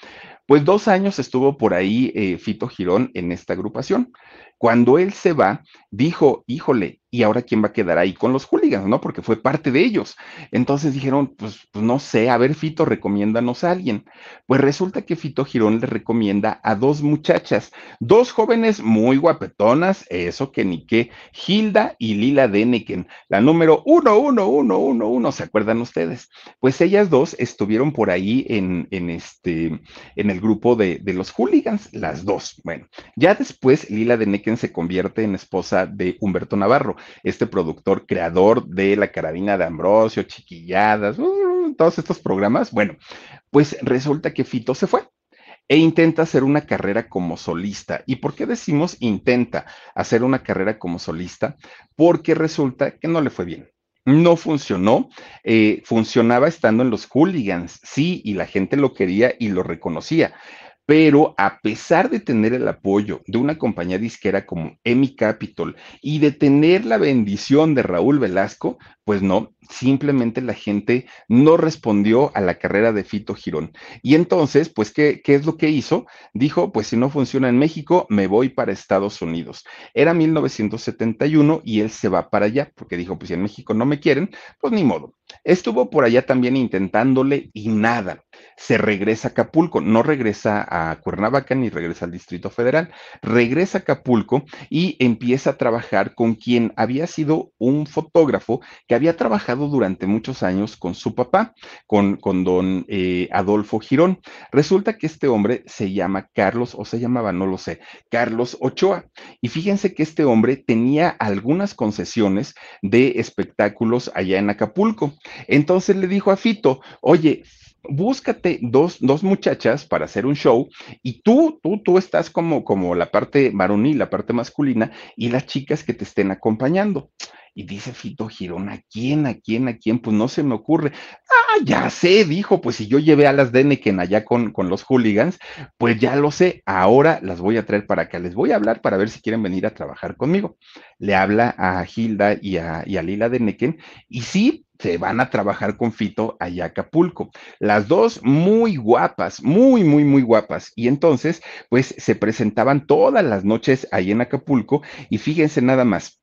Pues dos años estuvo por ahí eh, Fito Girón en esta agrupación. Cuando él se va, dijo, híjole, ¿y ahora quién va a quedar ahí con los hooligans, no? Porque fue parte de ellos. Entonces dijeron, pues, pues, no sé, a ver, Fito, recomiéndanos a alguien. Pues resulta que Fito Girón le recomienda a dos muchachas, dos jóvenes muy guapetonas, eso que ni qué, Hilda y Lila Deneken, la número uno, uno, uno, uno, uno, ¿se acuerdan ustedes? Pues ellas dos estuvieron por ahí en, en este, en el grupo de, de los hooligans, las dos. Bueno, ya después Lila Deneken se convierte en esposa de Humberto Navarro este productor creador de La Carabina de Ambrosio, Chiquilladas, uh, todos estos programas. Bueno, pues resulta que Fito se fue e intenta hacer una carrera como solista. ¿Y por qué decimos intenta hacer una carrera como solista? Porque resulta que no le fue bien. No funcionó, eh, funcionaba estando en los hooligans, sí, y la gente lo quería y lo reconocía, pero a pesar de tener el apoyo de una compañía disquera como EMI Capital y de tener la bendición de Raúl Velasco, pues no, simplemente la gente no respondió a la carrera de Fito Girón. Y entonces, pues, ¿qué, ¿qué, es lo que hizo? Dijo, pues si no funciona en México, me voy para Estados Unidos. Era 1971 y él se va para allá, porque dijo, pues si en México no me quieren, pues ni modo. Estuvo por allá también intentándole y nada. Se regresa a Acapulco, no regresa a Cuernavaca ni regresa al Distrito Federal, regresa a Acapulco y empieza a trabajar con quien había sido un fotógrafo que había trabajado durante muchos años con su papá, con, con don eh, Adolfo Girón. Resulta que este hombre se llama Carlos, o se llamaba, no lo sé, Carlos Ochoa. Y fíjense que este hombre tenía algunas concesiones de espectáculos allá en Acapulco. Entonces le dijo a Fito, oye, búscate dos, dos, muchachas para hacer un show y tú, tú, tú estás como, como la parte varonil, la parte masculina y las chicas que te estén acompañando. Y dice Fito Girón, ¿a quién, a quién, a quién? Pues no se me ocurre. Ah, ya sé, dijo, pues si yo llevé a las Deneken allá con, con los hooligans, pues ya lo sé, ahora las voy a traer para acá. Les voy a hablar para ver si quieren venir a trabajar conmigo. Le habla a Hilda y a, y a Lila Deneken, y sí, se van a trabajar con Fito allá a Acapulco. Las dos muy guapas, muy, muy, muy guapas. Y entonces, pues se presentaban todas las noches ahí en Acapulco y fíjense nada más,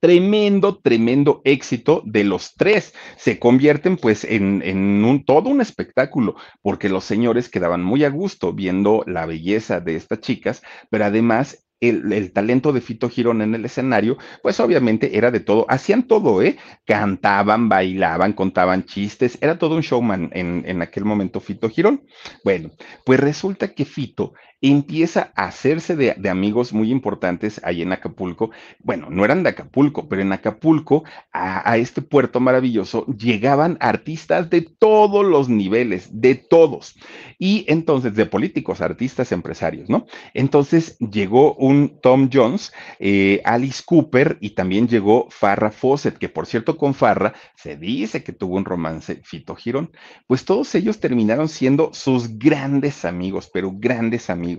tremendo, tremendo éxito de los tres. Se convierten pues en, en, un, todo un espectáculo, porque los señores quedaban muy a gusto viendo la belleza de estas chicas, pero además el, talento de Fito Girón en el escenario, pues obviamente era de todo, hacían todo, ¿eh? Cantaban, bailaban, contaban chistes, era todo un showman en, en aquel momento Fito Girón. Bueno, pues resulta que Fito empieza a hacerse de, amigos muy importantes ahí en Acapulco. Bueno, no eran de Acapulco, pero en Acapulco, a, este puerto maravilloso, llegaban artistas de todos los niveles, de todos. Y entonces, de políticos, artistas, empresarios, ¿no? Entonces llegó un Tom Jones, eh, Alice Cooper y también llegó Farrah Fawcett, que por cierto con Farrah se dice que tuvo un romance Fito Girón. Pues todos ellos terminaron siendo sus grandes amigos, pero grandes amigos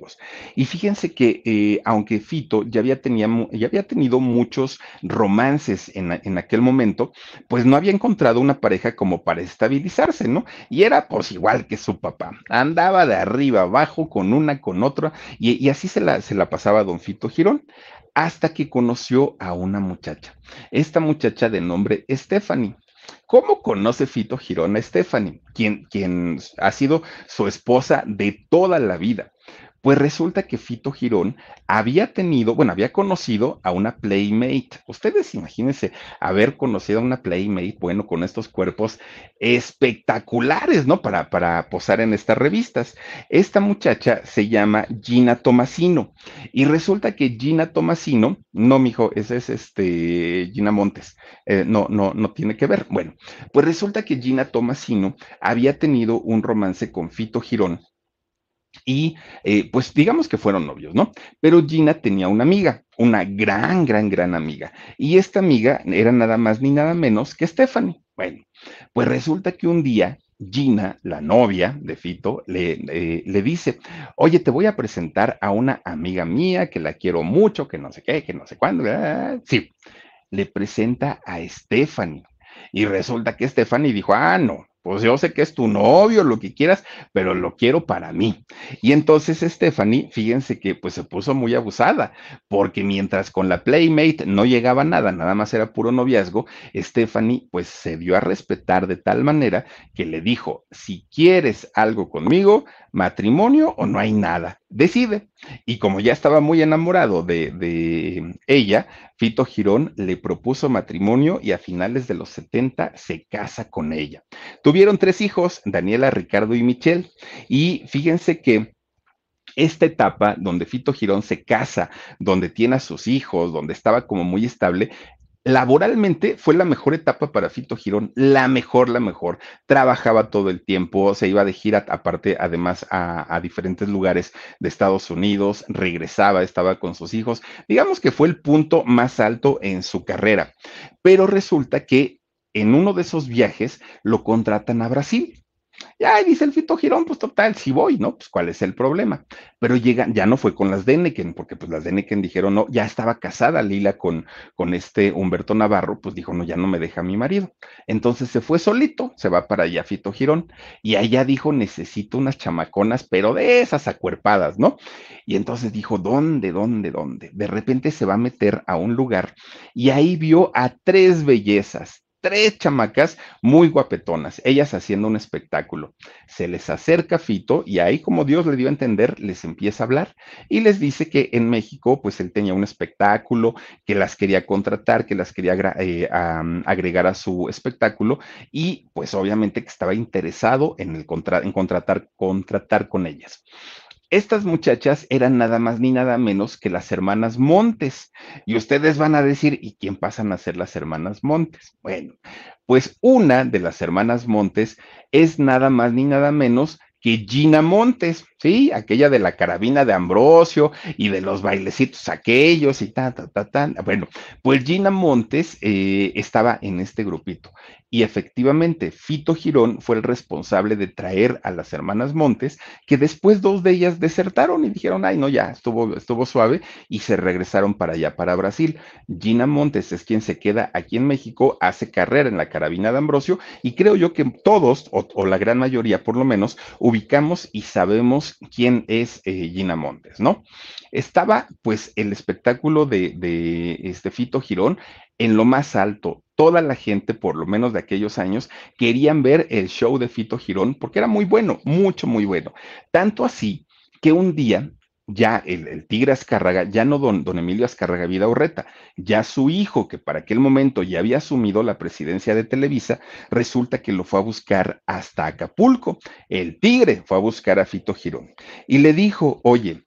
y fíjense que eh, aunque Fito ya había, ya tenido muchos romances en, aquel momento, pues no había encontrado una pareja como para estabilizarse, ¿no? Y era pues igual que su papá, andaba de arriba abajo con una, con otra, y, así se la, se la pasaba don Fito Girón hasta que conoció a una muchacha. Esta muchacha de nombre Stephanie. ¿Cómo conoce Fito Girón a Stephanie, quien, quien ha sido su esposa de toda la vida? Pues resulta que Fito Girón había tenido, bueno, había conocido a una Playmate. Ustedes imagínense haber conocido a una Playmate, bueno, con estos cuerpos espectaculares, ¿no? Para, para posar en estas revistas. Esta muchacha se llama Gina Tomasino. Y resulta que Gina Tomasino, no, mijo, ese es este Gina Montes. Eh, no, no, no tiene que ver. Bueno, pues resulta que Gina Tomasino había tenido un romance con Fito Girón y eh, pues digamos que fueron novios, ¿no? Pero Gina tenía una amiga, una gran, gran, gran amiga. Y esta amiga era nada más ni nada menos que Stephanie. Bueno, pues resulta que un día Gina, la novia de Fito, le, eh, le, dice, oye, te voy a presentar a una amiga mía que la quiero mucho, que no sé qué, que no sé cuándo. Sí, le presenta a Stephanie. Y resulta que Stephanie dijo, ah, no, pues yo sé que es tu novio, lo que quieras, pero lo quiero para mí. Y entonces Stephanie, fíjense que pues se puso muy abusada, porque mientras con la Playmate no llegaba nada, nada más era puro noviazgo, Stephanie pues se dio a respetar de tal manera que le dijo, si quieres algo conmigo, matrimonio o no hay nada, decide. Y como ya estaba muy enamorado de, de, ella, Fito Girón le propuso matrimonio y a finales de los 70 se casa con ella. Tuvieron tres hijos, Daniela, Ricardo y Michelle. Y fíjense que esta etapa donde Fito Girón se casa, donde tiene a sus hijos, donde estaba como muy estable, laboralmente fue la mejor etapa para Fito Girón, la mejor, la mejor. Trabajaba todo el tiempo, se iba de gira, aparte, además, a, a, diferentes lugares de Estados Unidos, regresaba, estaba con sus hijos. Digamos que fue el punto más alto en su carrera. Pero resulta que en uno de esos viajes lo contratan a Brasil. Ya dice el Fito Girón, pues total, si voy, ¿no? Pues cuál es el problema. Pero llegan, ya no fue con las Deneken, porque pues las Deneken dijeron, no, ya estaba casada Lila con, con este Humberto Navarro, pues dijo, no, ya no me deja mi marido. Entonces se fue solito, se va para allá Fito Girón, y allá dijo, necesito unas chamaconas, pero de esas acuerpadas, ¿no? Y entonces dijo, ¿dónde, dónde, dónde? De repente se va a meter a un lugar y ahí vio a tres bellezas, tres chamacas muy guapetonas, ellas haciendo un espectáculo. Se les acerca Fito y ahí como Dios le dio a entender, les empieza a hablar y les dice que en México pues él tenía un espectáculo, que las quería contratar, que las quería eh, agregar a su espectáculo y pues obviamente que estaba interesado en, en contratar, contratar con ellas. Estas muchachas eran nada más ni nada menos que las hermanas Montes. Y ustedes van a decir, ¿y quién pasan a ser las hermanas Montes? Bueno, pues una de las hermanas Montes es nada más ni nada menos que Gina Montes, ¿sí? Aquella de la carabina de Ambrosio y de los bailecitos aquellos y ta, ta, ta, ta. Bueno, pues Gina Montes eh, estaba en este grupito. Y efectivamente, Fito Girón fue el responsable de traer a las hermanas Montes, que después dos de ellas desertaron y dijeron, ay, no, ya, estuvo, estuvo suave, y se regresaron para allá, para Brasil. Gina Montes es quien se queda aquí en México, hace carrera en la carabina de Ambrosio, y creo yo que todos, o, la gran mayoría por lo menos, ubicamos y sabemos quién es eh, Gina Montes, ¿no? Estaba pues el espectáculo de, de este Fito Girón en lo más alto. Toda la gente, por lo menos de aquellos años, querían ver el show de Fito Girón porque era muy bueno, mucho, muy bueno. Tanto así que un día ya el, Tigre Azcárraga, ya no don, don Emilio Azcárraga Vida Urreta, ya su hijo, que para aquel momento ya había asumido la presidencia de Televisa, resulta que lo fue a buscar hasta Acapulco. El Tigre fue a buscar a Fito Girón y le dijo, oye,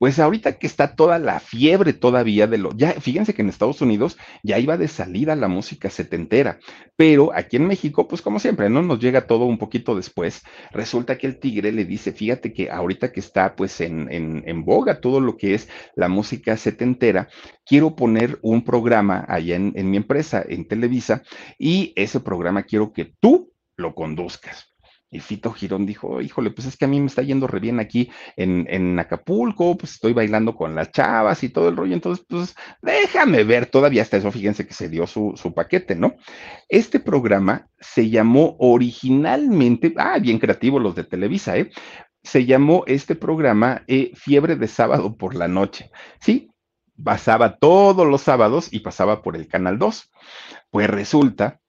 pues ahorita que está toda la fiebre todavía de lo, ya fíjense que en Estados Unidos ya iba de salida la música setentera, pero aquí en México, pues como siempre, no nos llega todo un poquito después. Resulta que el tigre le dice, fíjate que ahorita que está pues en, en, en boga todo lo que es la música setentera, quiero poner un programa allá en, en mi empresa, en Televisa, y ese programa quiero que tú lo conduzcas. Y Fito Girón dijo, híjole, pues es que a mí me está yendo re bien aquí en, en, Acapulco, pues estoy bailando con las chavas y todo el rollo, entonces, pues déjame ver, todavía hasta eso, fíjense que se dio su, su paquete, ¿no? Este programa se llamó originalmente, ah, bien creativo los de Televisa, ¿eh? Se llamó este programa eh, Fiebre de Sábado por la Noche, ¿sí? Pasaba todos los sábados y pasaba por el Canal 2. Pues resulta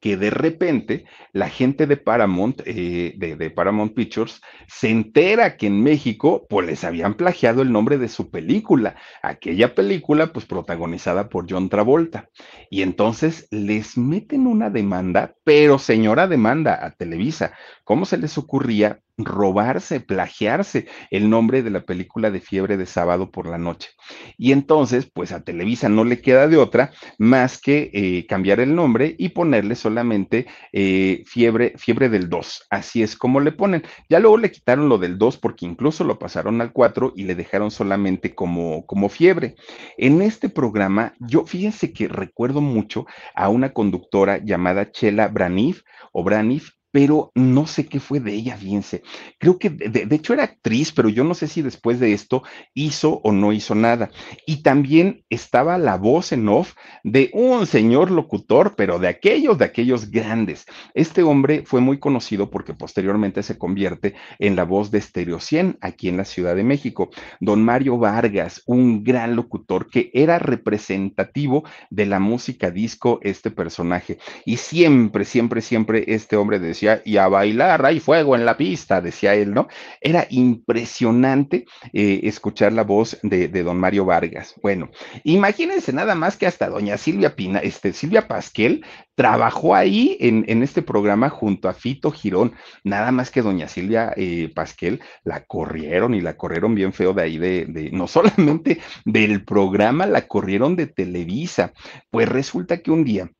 que de repente la gente de Paramount, eh, de, Paramount Pictures, se entera que en México, pues les habían plagiado el nombre de su película, aquella película, pues protagonizada por John Travolta. Y entonces les meten una demanda, pero señora demanda a Televisa. ¿Cómo se les ocurría robarse, plagiarse el nombre de la película de fiebre de sábado por la noche. Y entonces, pues a Televisa no le queda de otra más que eh, cambiar el nombre y ponerle solamente eh, fiebre, fiebre del 2. Así es como le ponen. Ya luego le quitaron lo del 2 porque incluso lo pasaron al 4 y le dejaron solamente como, como fiebre. En este programa, yo fíjense que recuerdo mucho a una conductora llamada Chela Branif o Branif, pero no sé qué fue de ella, fíjense. Creo que de, hecho era actriz, pero yo no sé si después de esto hizo o no hizo nada. Y también estaba la voz en off de un señor locutor, pero de aquellos, de aquellos grandes. Este hombre fue muy conocido porque posteriormente se convierte en la voz de Stereo 100 aquí en la Ciudad de México. Don Mario Vargas, un gran locutor que era representativo de la música disco, este personaje. Y siempre, siempre, siempre este hombre decía, y a bailar, hay fuego en la pista, decía él, ¿no? Era impresionante eh, escuchar la voz de, don Mario Vargas. Bueno, imagínense nada más que hasta doña Silvia Pina, este, Silvia Pasquel, trabajó ahí en, este programa junto a Fito Girón, nada más que doña Silvia eh, Pasquel la corrieron y la corrieron bien feo de ahí, de, no solamente del programa, la corrieron de Televisa. Pues resulta que un día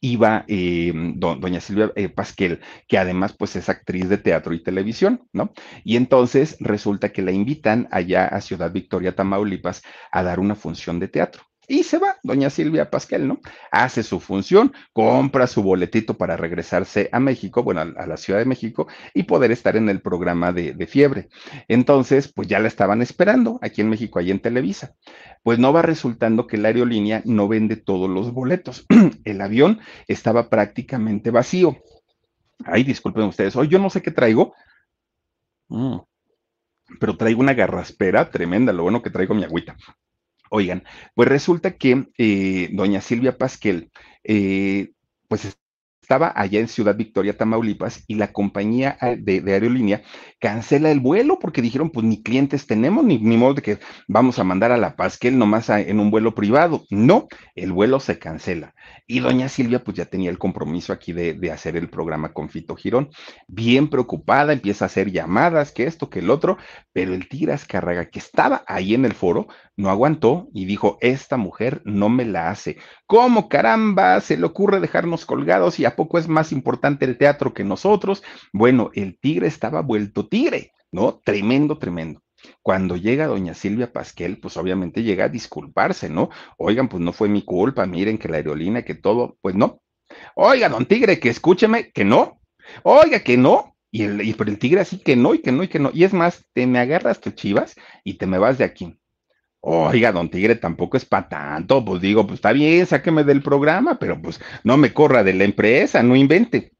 iba eh, doña Silvia eh, Pasquel, que además pues es actriz de teatro y televisión, ¿no? Y entonces resulta que la invitan allá a Ciudad Victoria, Tamaulipas, a dar una función de teatro. Y se va, doña Silvia Pasquel, ¿no? Hace su función, compra su boletito para regresarse a México, bueno, a, la Ciudad de México, y poder estar en el programa de, fiebre. Entonces, pues ya la estaban esperando aquí en México, ahí en Televisa. Pues no va resultando que la aerolínea no vende todos los boletos. el avión estaba prácticamente vacío. Ay, disculpen ustedes, hoy yo no sé qué traigo. Mm. pero traigo una garraspera tremenda, lo bueno que traigo mi agüita. Oigan, pues resulta que eh, doña Silvia Pasquel eh, pues estaba allá en Ciudad Victoria, Tamaulipas, y la compañía ah, de, aerolínea cancela el vuelo porque dijeron, pues ni clientes tenemos, ni, ni modo de que vamos a mandar a La Paz, que él nomás en un vuelo privado. No, el vuelo se cancela. Y doña Silvia, pues ya tenía el compromiso aquí de, hacer el programa con Fito Girón. Bien preocupada, empieza a hacer llamadas, que esto, que el otro, pero el Tigre Azcárraga, que estaba ahí en el foro, no aguantó y dijo, esta mujer no me la hace. ¿Cómo caramba se le ocurre dejarnos colgados y a poco es más importante el teatro que nosotros? Bueno, el tigre estaba vuelto tigre, ¿no? Tremendo, tremendo. Cuando llega doña Silvia Pasquel, pues obviamente llega a disculparse, ¿no? Oigan, pues no fue mi culpa, miren que la aerolínea, que todo, pues no. Oiga, don Tigre, que escúcheme, que no. Oiga, que no. Y, el, el tigre así que no, y que no, y que no. Y es más, te me agarras tus chivas y te me vas de aquí. Oiga, don Tigre, tampoco es para tanto. Pues digo, pues está bien, sáqueme del programa, pero pues no me corra de la empresa, no invente.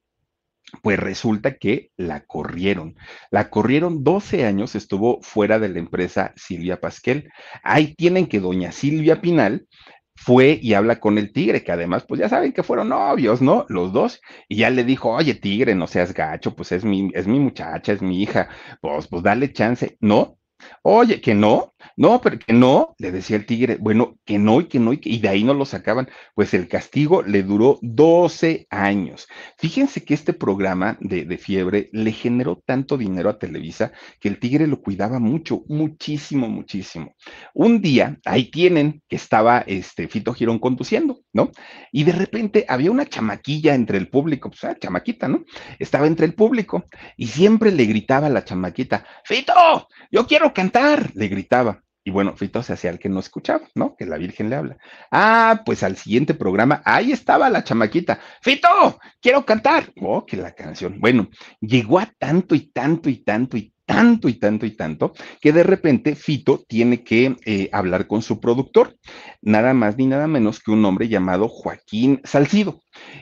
Pues resulta que la corrieron. La corrieron 12 años, estuvo fuera de la empresa Silvia Pasquel. Ahí tienen que doña Silvia Pinal fue y habla con el tigre, que además, pues ya saben que fueron novios, ¿no? Los dos. Y ya le dijo, oye, tigre, no seas gacho, pues es mi, es mi muchacha, es mi hija, pues, pues dale chance. No, Oye, que no, no, pero que no, le decía el tigre, bueno, que no y que no, y, que, y de ahí no lo sacaban. Pues el castigo le duró 12 años. Fíjense que este programa de, de, fiebre le generó tanto dinero a Televisa que el tigre lo cuidaba mucho, muchísimo, muchísimo. Un día, ahí tienen que estaba este Fito Girón conduciendo, ¿no? Y de repente había una chamaquilla entre el público, pues, ah, chamaquita, ¿no? Estaba entre el público y siempre le gritaba a la chamaquita, Fito, yo quiero cantar, le gritaba. Y bueno, Fito se hacía el que no escuchaba, ¿no? Que la Virgen le habla. Ah, pues al siguiente programa, ahí estaba la chamaquita. Fito, quiero cantar. Oh, que la canción. Bueno, llegó a tanto y tanto y tanto y tanto y tanto y tanto que de repente Fito tiene que eh, hablar con su productor, nada más ni nada menos que un hombre llamado Joaquín Salcido.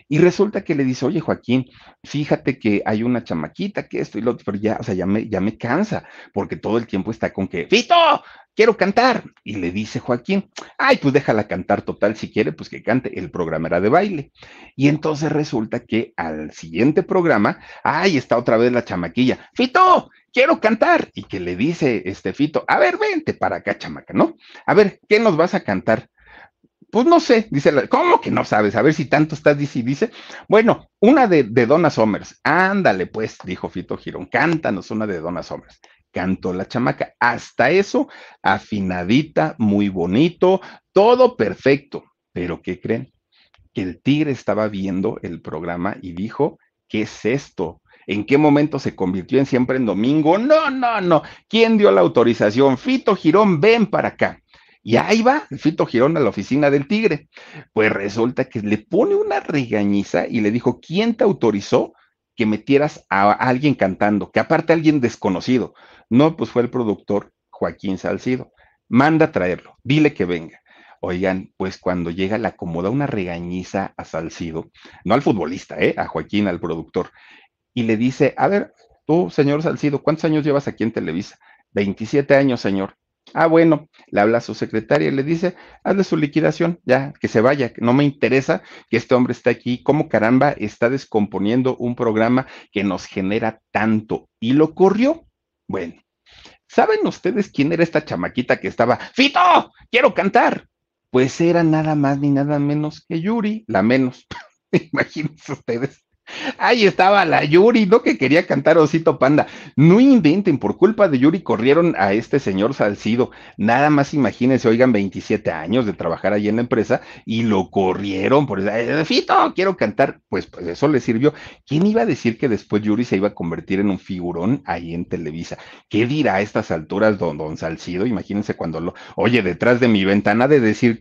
Y resulta que le dice, oye Joaquín, fíjate que hay una chamaquita que esto y lo otro, pero ya, o sea, ya me, ya me cansa, porque todo el tiempo está con que, Fito, quiero cantar. Y le dice Joaquín, ay, pues déjala cantar total, si quiere, pues que cante, el programa era de baile. Y entonces resulta que al siguiente programa, ay, está otra vez la chamaquilla, Fito, quiero cantar. Y que le dice este Fito, a ver, vente para acá, chamaca, ¿no? A ver, ¿qué nos vas a cantar? Pues no sé, dice, la, ¿cómo que no sabes? A ver si tanto estás, dice, dice. Bueno, una de, de Donna Somers. Ándale, pues, dijo Fito Girón, cántanos una de Donna Somers. Cantó la chamaca. Hasta eso, afinadita, muy bonito, todo perfecto. Pero ¿qué creen? Que el tigre estaba viendo el programa y dijo, ¿qué es esto? ¿En qué momento se convirtió en siempre en domingo? No, no, no. ¿Quién dio la autorización? Fito Girón, ven para acá. Y ahí va Fito Girón a la oficina del Tigre. Pues resulta que le pone una regañiza y le dijo, ¿quién te autorizó que metieras a alguien cantando? Que aparte alguien desconocido. No, pues fue el productor Joaquín Salcido. Manda a traerlo, dile que venga. Oigan, pues cuando llega le acomoda una regañiza a Salcido, no al futbolista, ¿eh? a Joaquín, al productor y le dice, a ver, tú, señor Salcido, ¿cuántos años llevas aquí en Televisa? 27 años, señor. Ah, bueno, le habla a su secretaria y le dice, hazle su liquidación, ya, que se vaya, no me interesa que este hombre esté aquí, como caramba está descomponiendo un programa que nos genera tanto. Y lo corrió. Bueno, ¿saben ustedes quién era esta chamaquita que estaba, Fito, quiero cantar? Pues era nada más ni nada menos que Yuri, la menos. Imagínense ustedes. Ahí estaba la Yuri, ¿no? Que quería cantar Osito Panda. No inventen, por culpa de Yuri corrieron a este señor Salcido. Nada más imagínense, oigan, 27 años de trabajar ahí en la empresa y lo corrieron por eso. Fito, quiero cantar. Pues, pues eso le sirvió. ¿Quién iba a decir que después Yuri se iba a convertir en un figurón ahí en Televisa? ¿Qué dirá a estas alturas don, don Salcido? Imagínense cuando lo, oye, detrás de mi ventana de decir,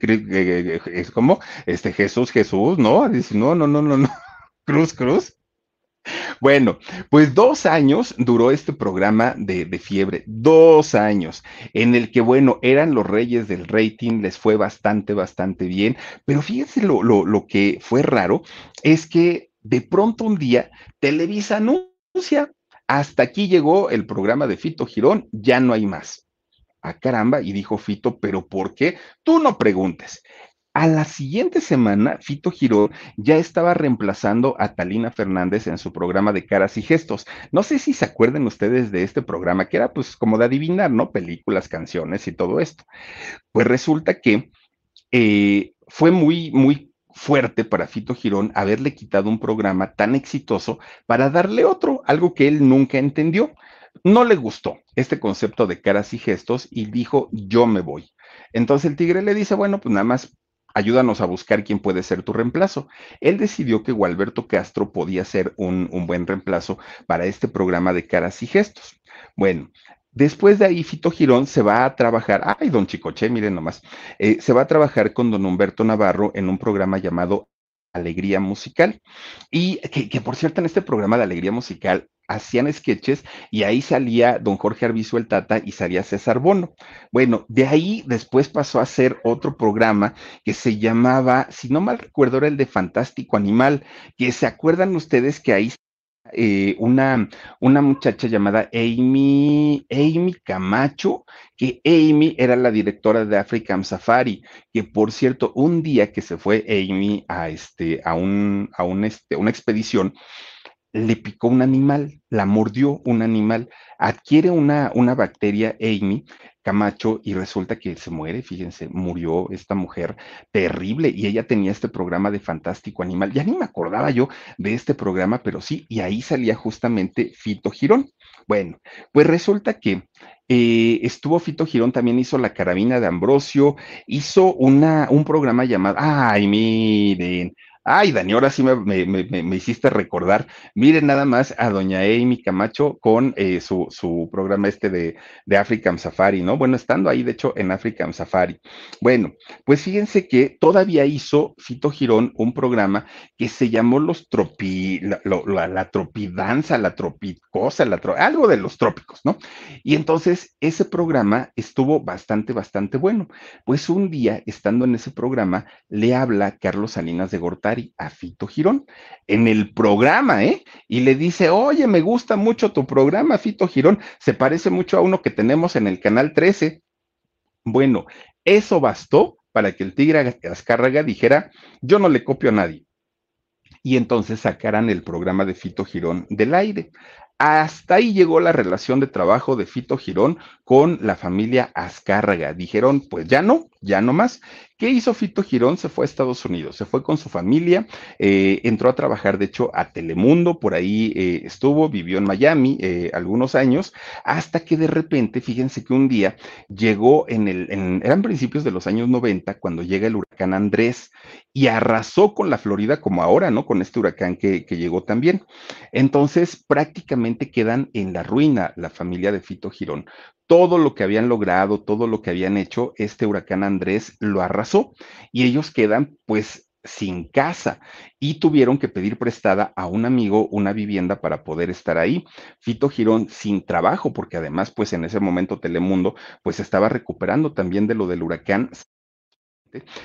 es como, este Jesús, Jesús, ¿no? Dice, no, no, no, no, no. Cruz, Cruz. Bueno, pues dos años duró este programa de, fiebre, dos años, en el que, bueno, eran los reyes del rating, les fue bastante, bastante bien, pero fíjense lo, lo, lo que fue raro, es que de pronto un día Televisa anuncia, hasta aquí llegó el programa de Fito Girón, ya no hay más. A ah, caramba, y dijo Fito, pero ¿por qué? Tú no preguntes. A la siguiente semana, Fito Girón ya estaba reemplazando a Talina Fernández en su programa de caras y gestos. No sé si se acuerdan ustedes de este programa, que era pues como de adivinar, ¿no? Películas, canciones y todo esto. Pues resulta que eh, fue muy, muy fuerte para Fito Girón haberle quitado un programa tan exitoso para darle otro, algo que él nunca entendió. No le gustó este concepto de caras y gestos y dijo, yo me voy. Entonces el tigre le dice, bueno, pues nada más ayúdanos a buscar quién puede ser tu reemplazo. Él decidió que Gualberto Castro podía ser un, buen reemplazo para este programa de caras y gestos. Bueno, Después de ahí, Fito Girón se va a trabajar, ay, don Chicoche, miren nomás, eh, se va a trabajar con don Humberto Navarro en un programa llamado Alegría Musical. Y que, por cierto, en este programa de Alegría Musical hacían sketches y ahí salía don Jorge Arbizu el Tata y salía César Bono. Bueno, de ahí después pasó a hacer otro programa que se llamaba, si no mal recuerdo, era el de Fantástico Animal, que se acuerdan ustedes que ahí eh, una, una muchacha llamada Amy, Amy Camacho, que Amy era la directora de African Safari, que por cierto, un día que se fue Amy a, este, a, un, a un, este, una expedición, le picó un animal, la mordió un animal, adquiere una, una bacteria Amy Camacho y resulta que se muere, fíjense, murió esta mujer terrible y ella tenía este programa de Fantástico Animal. Ya ni me acordaba yo de este programa, pero sí, y ahí salía justamente Fito Girón. Bueno, pues resulta que eh, estuvo Fito Girón, también hizo La Carabina de Ambrosio, hizo una, un programa llamado, ay, miren, Ay, Dani, ahora sí me, hiciste recordar. Miren nada más a doña Amy Camacho con eh, su, su, programa este de, de, African Safari, ¿no? Bueno, estando ahí, de hecho, en African Safari. Bueno, pues fíjense que todavía hizo Fito Girón un programa que se llamó Los Tropi, la, la, Tropidanza, la Tropicosa, la algo de los trópicos, ¿no? Y entonces ese programa estuvo bastante, bastante bueno. Pues un día, estando en ese programa, le habla Carlos Salinas de Gortari a Fito Girón en el programa, ¿eh? Y le dice, oye, me gusta mucho tu programa, Fito Girón, se parece mucho a uno que tenemos en el canal 13. Bueno, eso bastó para que el tigre Azcárraga dijera, yo no le copio a nadie. Y entonces sacaran el programa de Fito Girón del aire. Hasta ahí llegó la relación de trabajo de Fito Girón con la familia Azcárraga. Dijeron, pues ya no, ya no más. ¿Qué hizo Fito Girón? Se fue a Estados Unidos, se fue con su familia, eh, entró a trabajar, de hecho, a Telemundo, por ahí eh, estuvo, vivió en Miami eh, algunos años, hasta que de repente, fíjense que un día llegó en el, en, eran principios de los años 90, cuando llega el huracán Andrés y arrasó con la Florida como ahora, ¿no? Con este huracán que, que llegó también. Entonces, prácticamente quedan en la ruina la familia de Fito Girón todo lo que habían logrado, todo lo que habían hecho, este huracán Andrés lo arrasó y ellos quedan pues sin casa y tuvieron que pedir prestada a un amigo una vivienda para poder estar ahí. Fito Girón sin trabajo, porque además pues en ese momento Telemundo pues estaba recuperando también de lo del huracán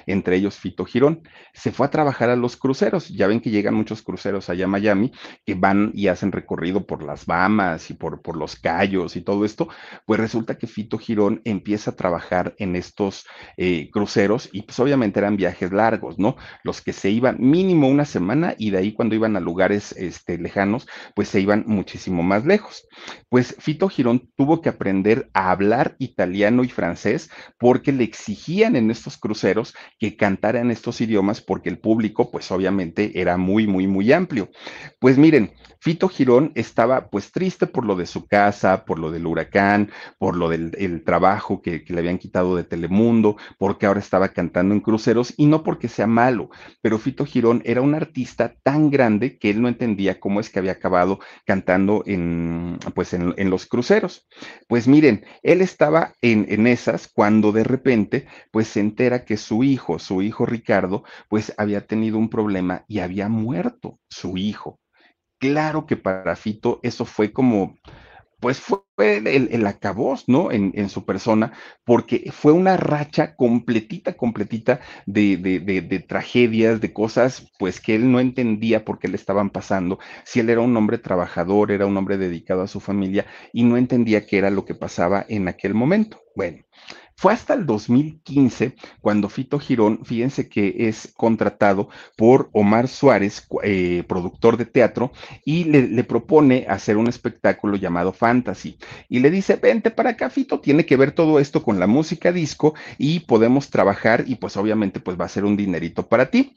entre ellos Fito Girón. Se fue a trabajar a los cruceros. Ya ven que llegan muchos cruceros allá a Miami que van y hacen recorrido por las Bahamas y por, por los Cayos y todo esto. Pues resulta que Fito Girón empieza a trabajar en estos eh, cruceros y pues obviamente eran viajes largos, ¿no? Los que se iban mínimo una semana y de ahí cuando iban a lugares este, lejanos, pues se iban muchísimo más lejos. Pues Fito Girón tuvo que aprender a hablar italiano y francés porque le exigían en estos cruceros que cantaran estos idiomas porque el público, pues obviamente era muy, muy, muy amplio. Pues miren, Fito Girón estaba pues triste por lo de su casa, por lo del huracán, por lo del trabajo que, que, le habían quitado de Telemundo, porque ahora estaba cantando en cruceros y no porque sea malo, pero Fito Girón era un artista tan grande que él no entendía cómo es que había acabado cantando en pues en, en los cruceros. Pues miren, él estaba en, en esas cuando de repente pues se entera que su hijo, su hijo Ricardo, pues había tenido un problema y había muerto su hijo. Claro que para Fito eso fue como, pues fue el, el acabós, ¿no? En, en, su persona, porque fue una racha completita, completita de, de, tragedias, de cosas, pues que él no entendía por qué le estaban pasando, si él era un hombre trabajador, era un hombre dedicado a su familia y no entendía qué era lo que pasaba en aquel momento. Bueno, Fue hasta el 2015 cuando Fito Girón, fíjense que es contratado por Omar Suárez, eh, productor de teatro, y le, le, propone hacer un espectáculo llamado Fantasy. Y le dice, vente para acá, Fito, tiene que ver todo esto con la música disco y podemos trabajar y pues obviamente pues va a ser un dinerito para ti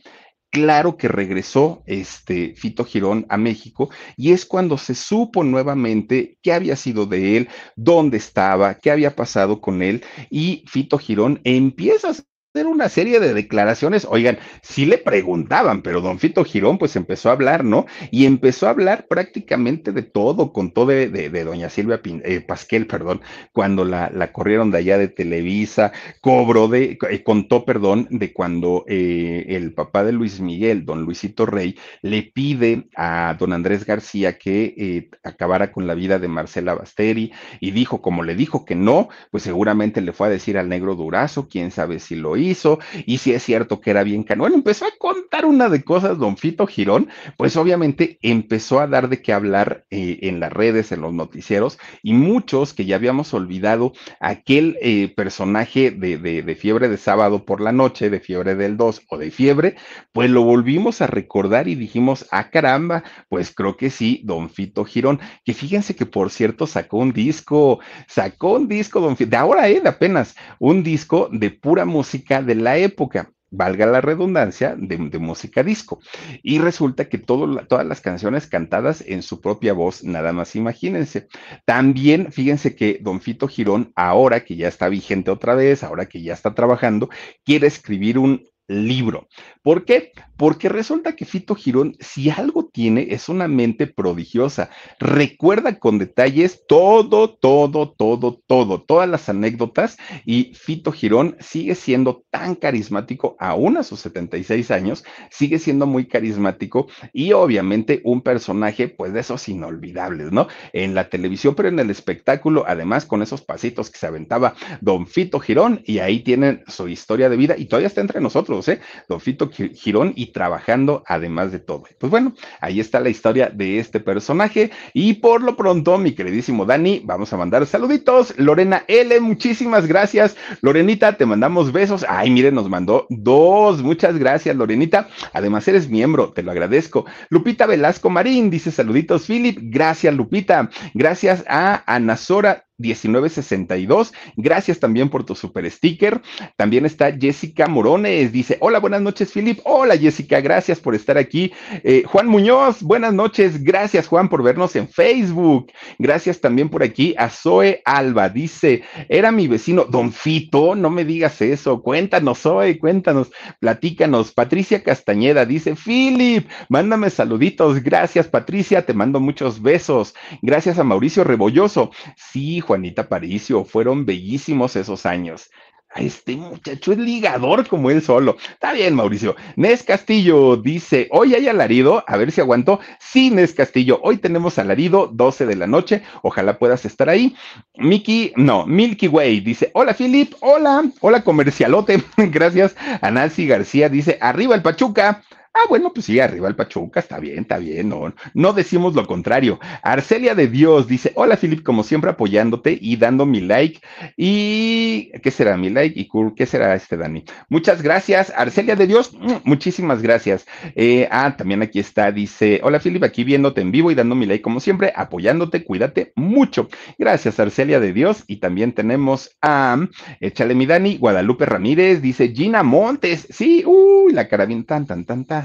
claro que regresó este Fito Girón a México y es cuando se supo nuevamente qué había sido de él, dónde estaba, qué había pasado con él y Fito Girón empieza a hacer una serie de declaraciones. Oigan, sí le preguntaban, pero don Fito Girón pues empezó a hablar, ¿no? Y empezó a hablar prácticamente de todo, contó de, de, de doña Silvia eh, Pasquel, perdón, cuando la, la, corrieron de allá de Televisa, cobró de, eh, contó, perdón, de cuando eh, el papá de Luis Miguel, don Luisito Rey, le pide a don Andrés García que eh, acabara con la vida de Marcela Basteri y dijo, como le dijo que no, pues seguramente le fue a decir al negro Durazo, quién sabe si lo hizo hizo, y si es cierto que era bien cano. Bueno, empezó a contar una de cosas, don Fito Girón, pues obviamente empezó a dar de qué hablar eh, en las redes, en los noticieros, y muchos que ya habíamos olvidado aquel eh, personaje de, de, fiebre de sábado por la noche, de fiebre del 2 o de fiebre, pues lo volvimos a recordar y dijimos, ah caramba, pues creo que sí, don Fito Girón, que fíjense que por cierto sacó un disco, sacó un disco, don Fito, de ahora, eh, apenas, un disco de pura música de la época valga la redundancia, de, música disco. Y resulta que todas las canciones cantadas en su propia voz, nada más imagínense. También, fíjense que Don Fito Girón, ahora que ya está vigente otra vez, ahora que ya está trabajando, quiere escribir un libro. ¿Por qué? Porque resulta que Fito Girón, si algo tiene, es una mente prodigiosa. Recuerda con detalles todo, todo, todo, todo, todas las anécdotas y Fito Girón sigue siendo tan carismático, aún a sus 76 años, sigue siendo muy carismático y obviamente un personaje, pues de esos inolvidables, ¿no? En la televisión, pero en el espectáculo, además con esos pasitos que se aventaba Don Fito Girón y ahí tienen su historia de vida y todavía está entre nosotros, ¿eh? Don Fito Girón y trabajando además de todo. Pues bueno, ahí está la historia de este personaje y por lo pronto, mi queridísimo Dani, vamos a mandar saluditos. Lorena L, muchísimas gracias. Lorenita, te mandamos besos. Ay, mire, nos mandó dos. Muchas gracias, Lorenita. Además, eres miembro, te lo agradezco. Lupita Velasco Marín dice saluditos, Philip. Gracias, Lupita. Gracias a Anazora 1962. Gracias también por tu super sticker. También está Jessica Morones. Dice, hola, buenas noches, Philip. Hola, Jessica, gracias por estar aquí. Eh, Juan Muñoz, buenas noches. Gracias, Juan, por vernos en Facebook. Gracias también por aquí a Zoe Alba. Dice, era mi vecino, Don Fito, no me digas eso. Cuéntanos, Zoe, cuéntanos, platícanos. Patricia Castañeda dice, Philip, mándame saluditos. Gracias, Patricia, te mando muchos besos. Gracias a Mauricio Rebolloso. Sí, Juanita Paricio, fueron bellísimos esos años. Este muchacho es ligador como él solo. Está bien, Mauricio. Nes Castillo dice, hoy hay alarido, a ver si aguanto. Sí, Nes Castillo, hoy tenemos alarido, 12 de la noche, ojalá puedas estar ahí. Miki, no, Milky Way dice, hola Philip, hola, hola comercialote, gracias. Nancy García dice, arriba el Pachuca. Ah, bueno, pues sí, arriba el Pachuca, está bien, está bien, no, no decimos lo contrario. Arcelia de Dios dice, hola Filip, como siempre apoyándote y dando mi like. ¿Y qué será mi like? ¿Y qué será este Dani? Muchas gracias, Arcelia de Dios, mm, muchísimas gracias. Eh, ah, también aquí está, dice, hola Filip, aquí viéndote en vivo y dando mi like como siempre, apoyándote, cuídate mucho. Gracias, Arcelia de Dios. Y también tenemos a, échale mi Dani, Guadalupe Ramírez, dice Gina Montes, sí, uy, la carabina tan,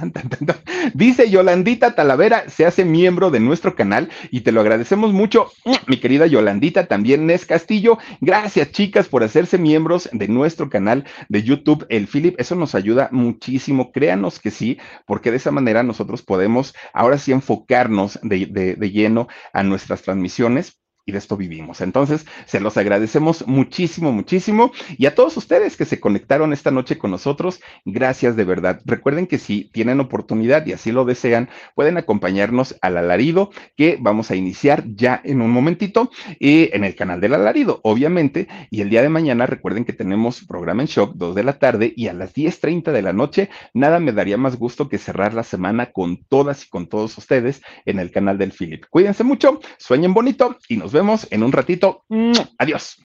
Dice Yolandita Talavera, se hace miembro de nuestro canal y te lo agradecemos mucho, mi querida Yolandita, también Nes Castillo. Gracias, chicas, por hacerse miembros de nuestro canal de YouTube, el Philip. Eso nos ayuda muchísimo. Créanos que sí, porque de esa manera nosotros podemos ahora sí enfocarnos de, de, de lleno a nuestras transmisiones y de esto vivimos. Entonces, se los agradecemos muchísimo, muchísimo. Y a todos ustedes que se conectaron esta noche con nosotros, gracias de verdad. Recuerden que si tienen oportunidad y así lo desean, pueden acompañarnos al alarido que vamos a iniciar ya en un momentito eh, en el canal del alarido, obviamente. Y el día de mañana, recuerden que tenemos programa en shock, 2 de la tarde y a las 10.30 de la noche. Nada me daría más gusto que cerrar la semana con todas y con todos ustedes en el canal del Philip. Cuídense mucho, sueñen bonito y nos vemos vemos en un ratito. Adiós.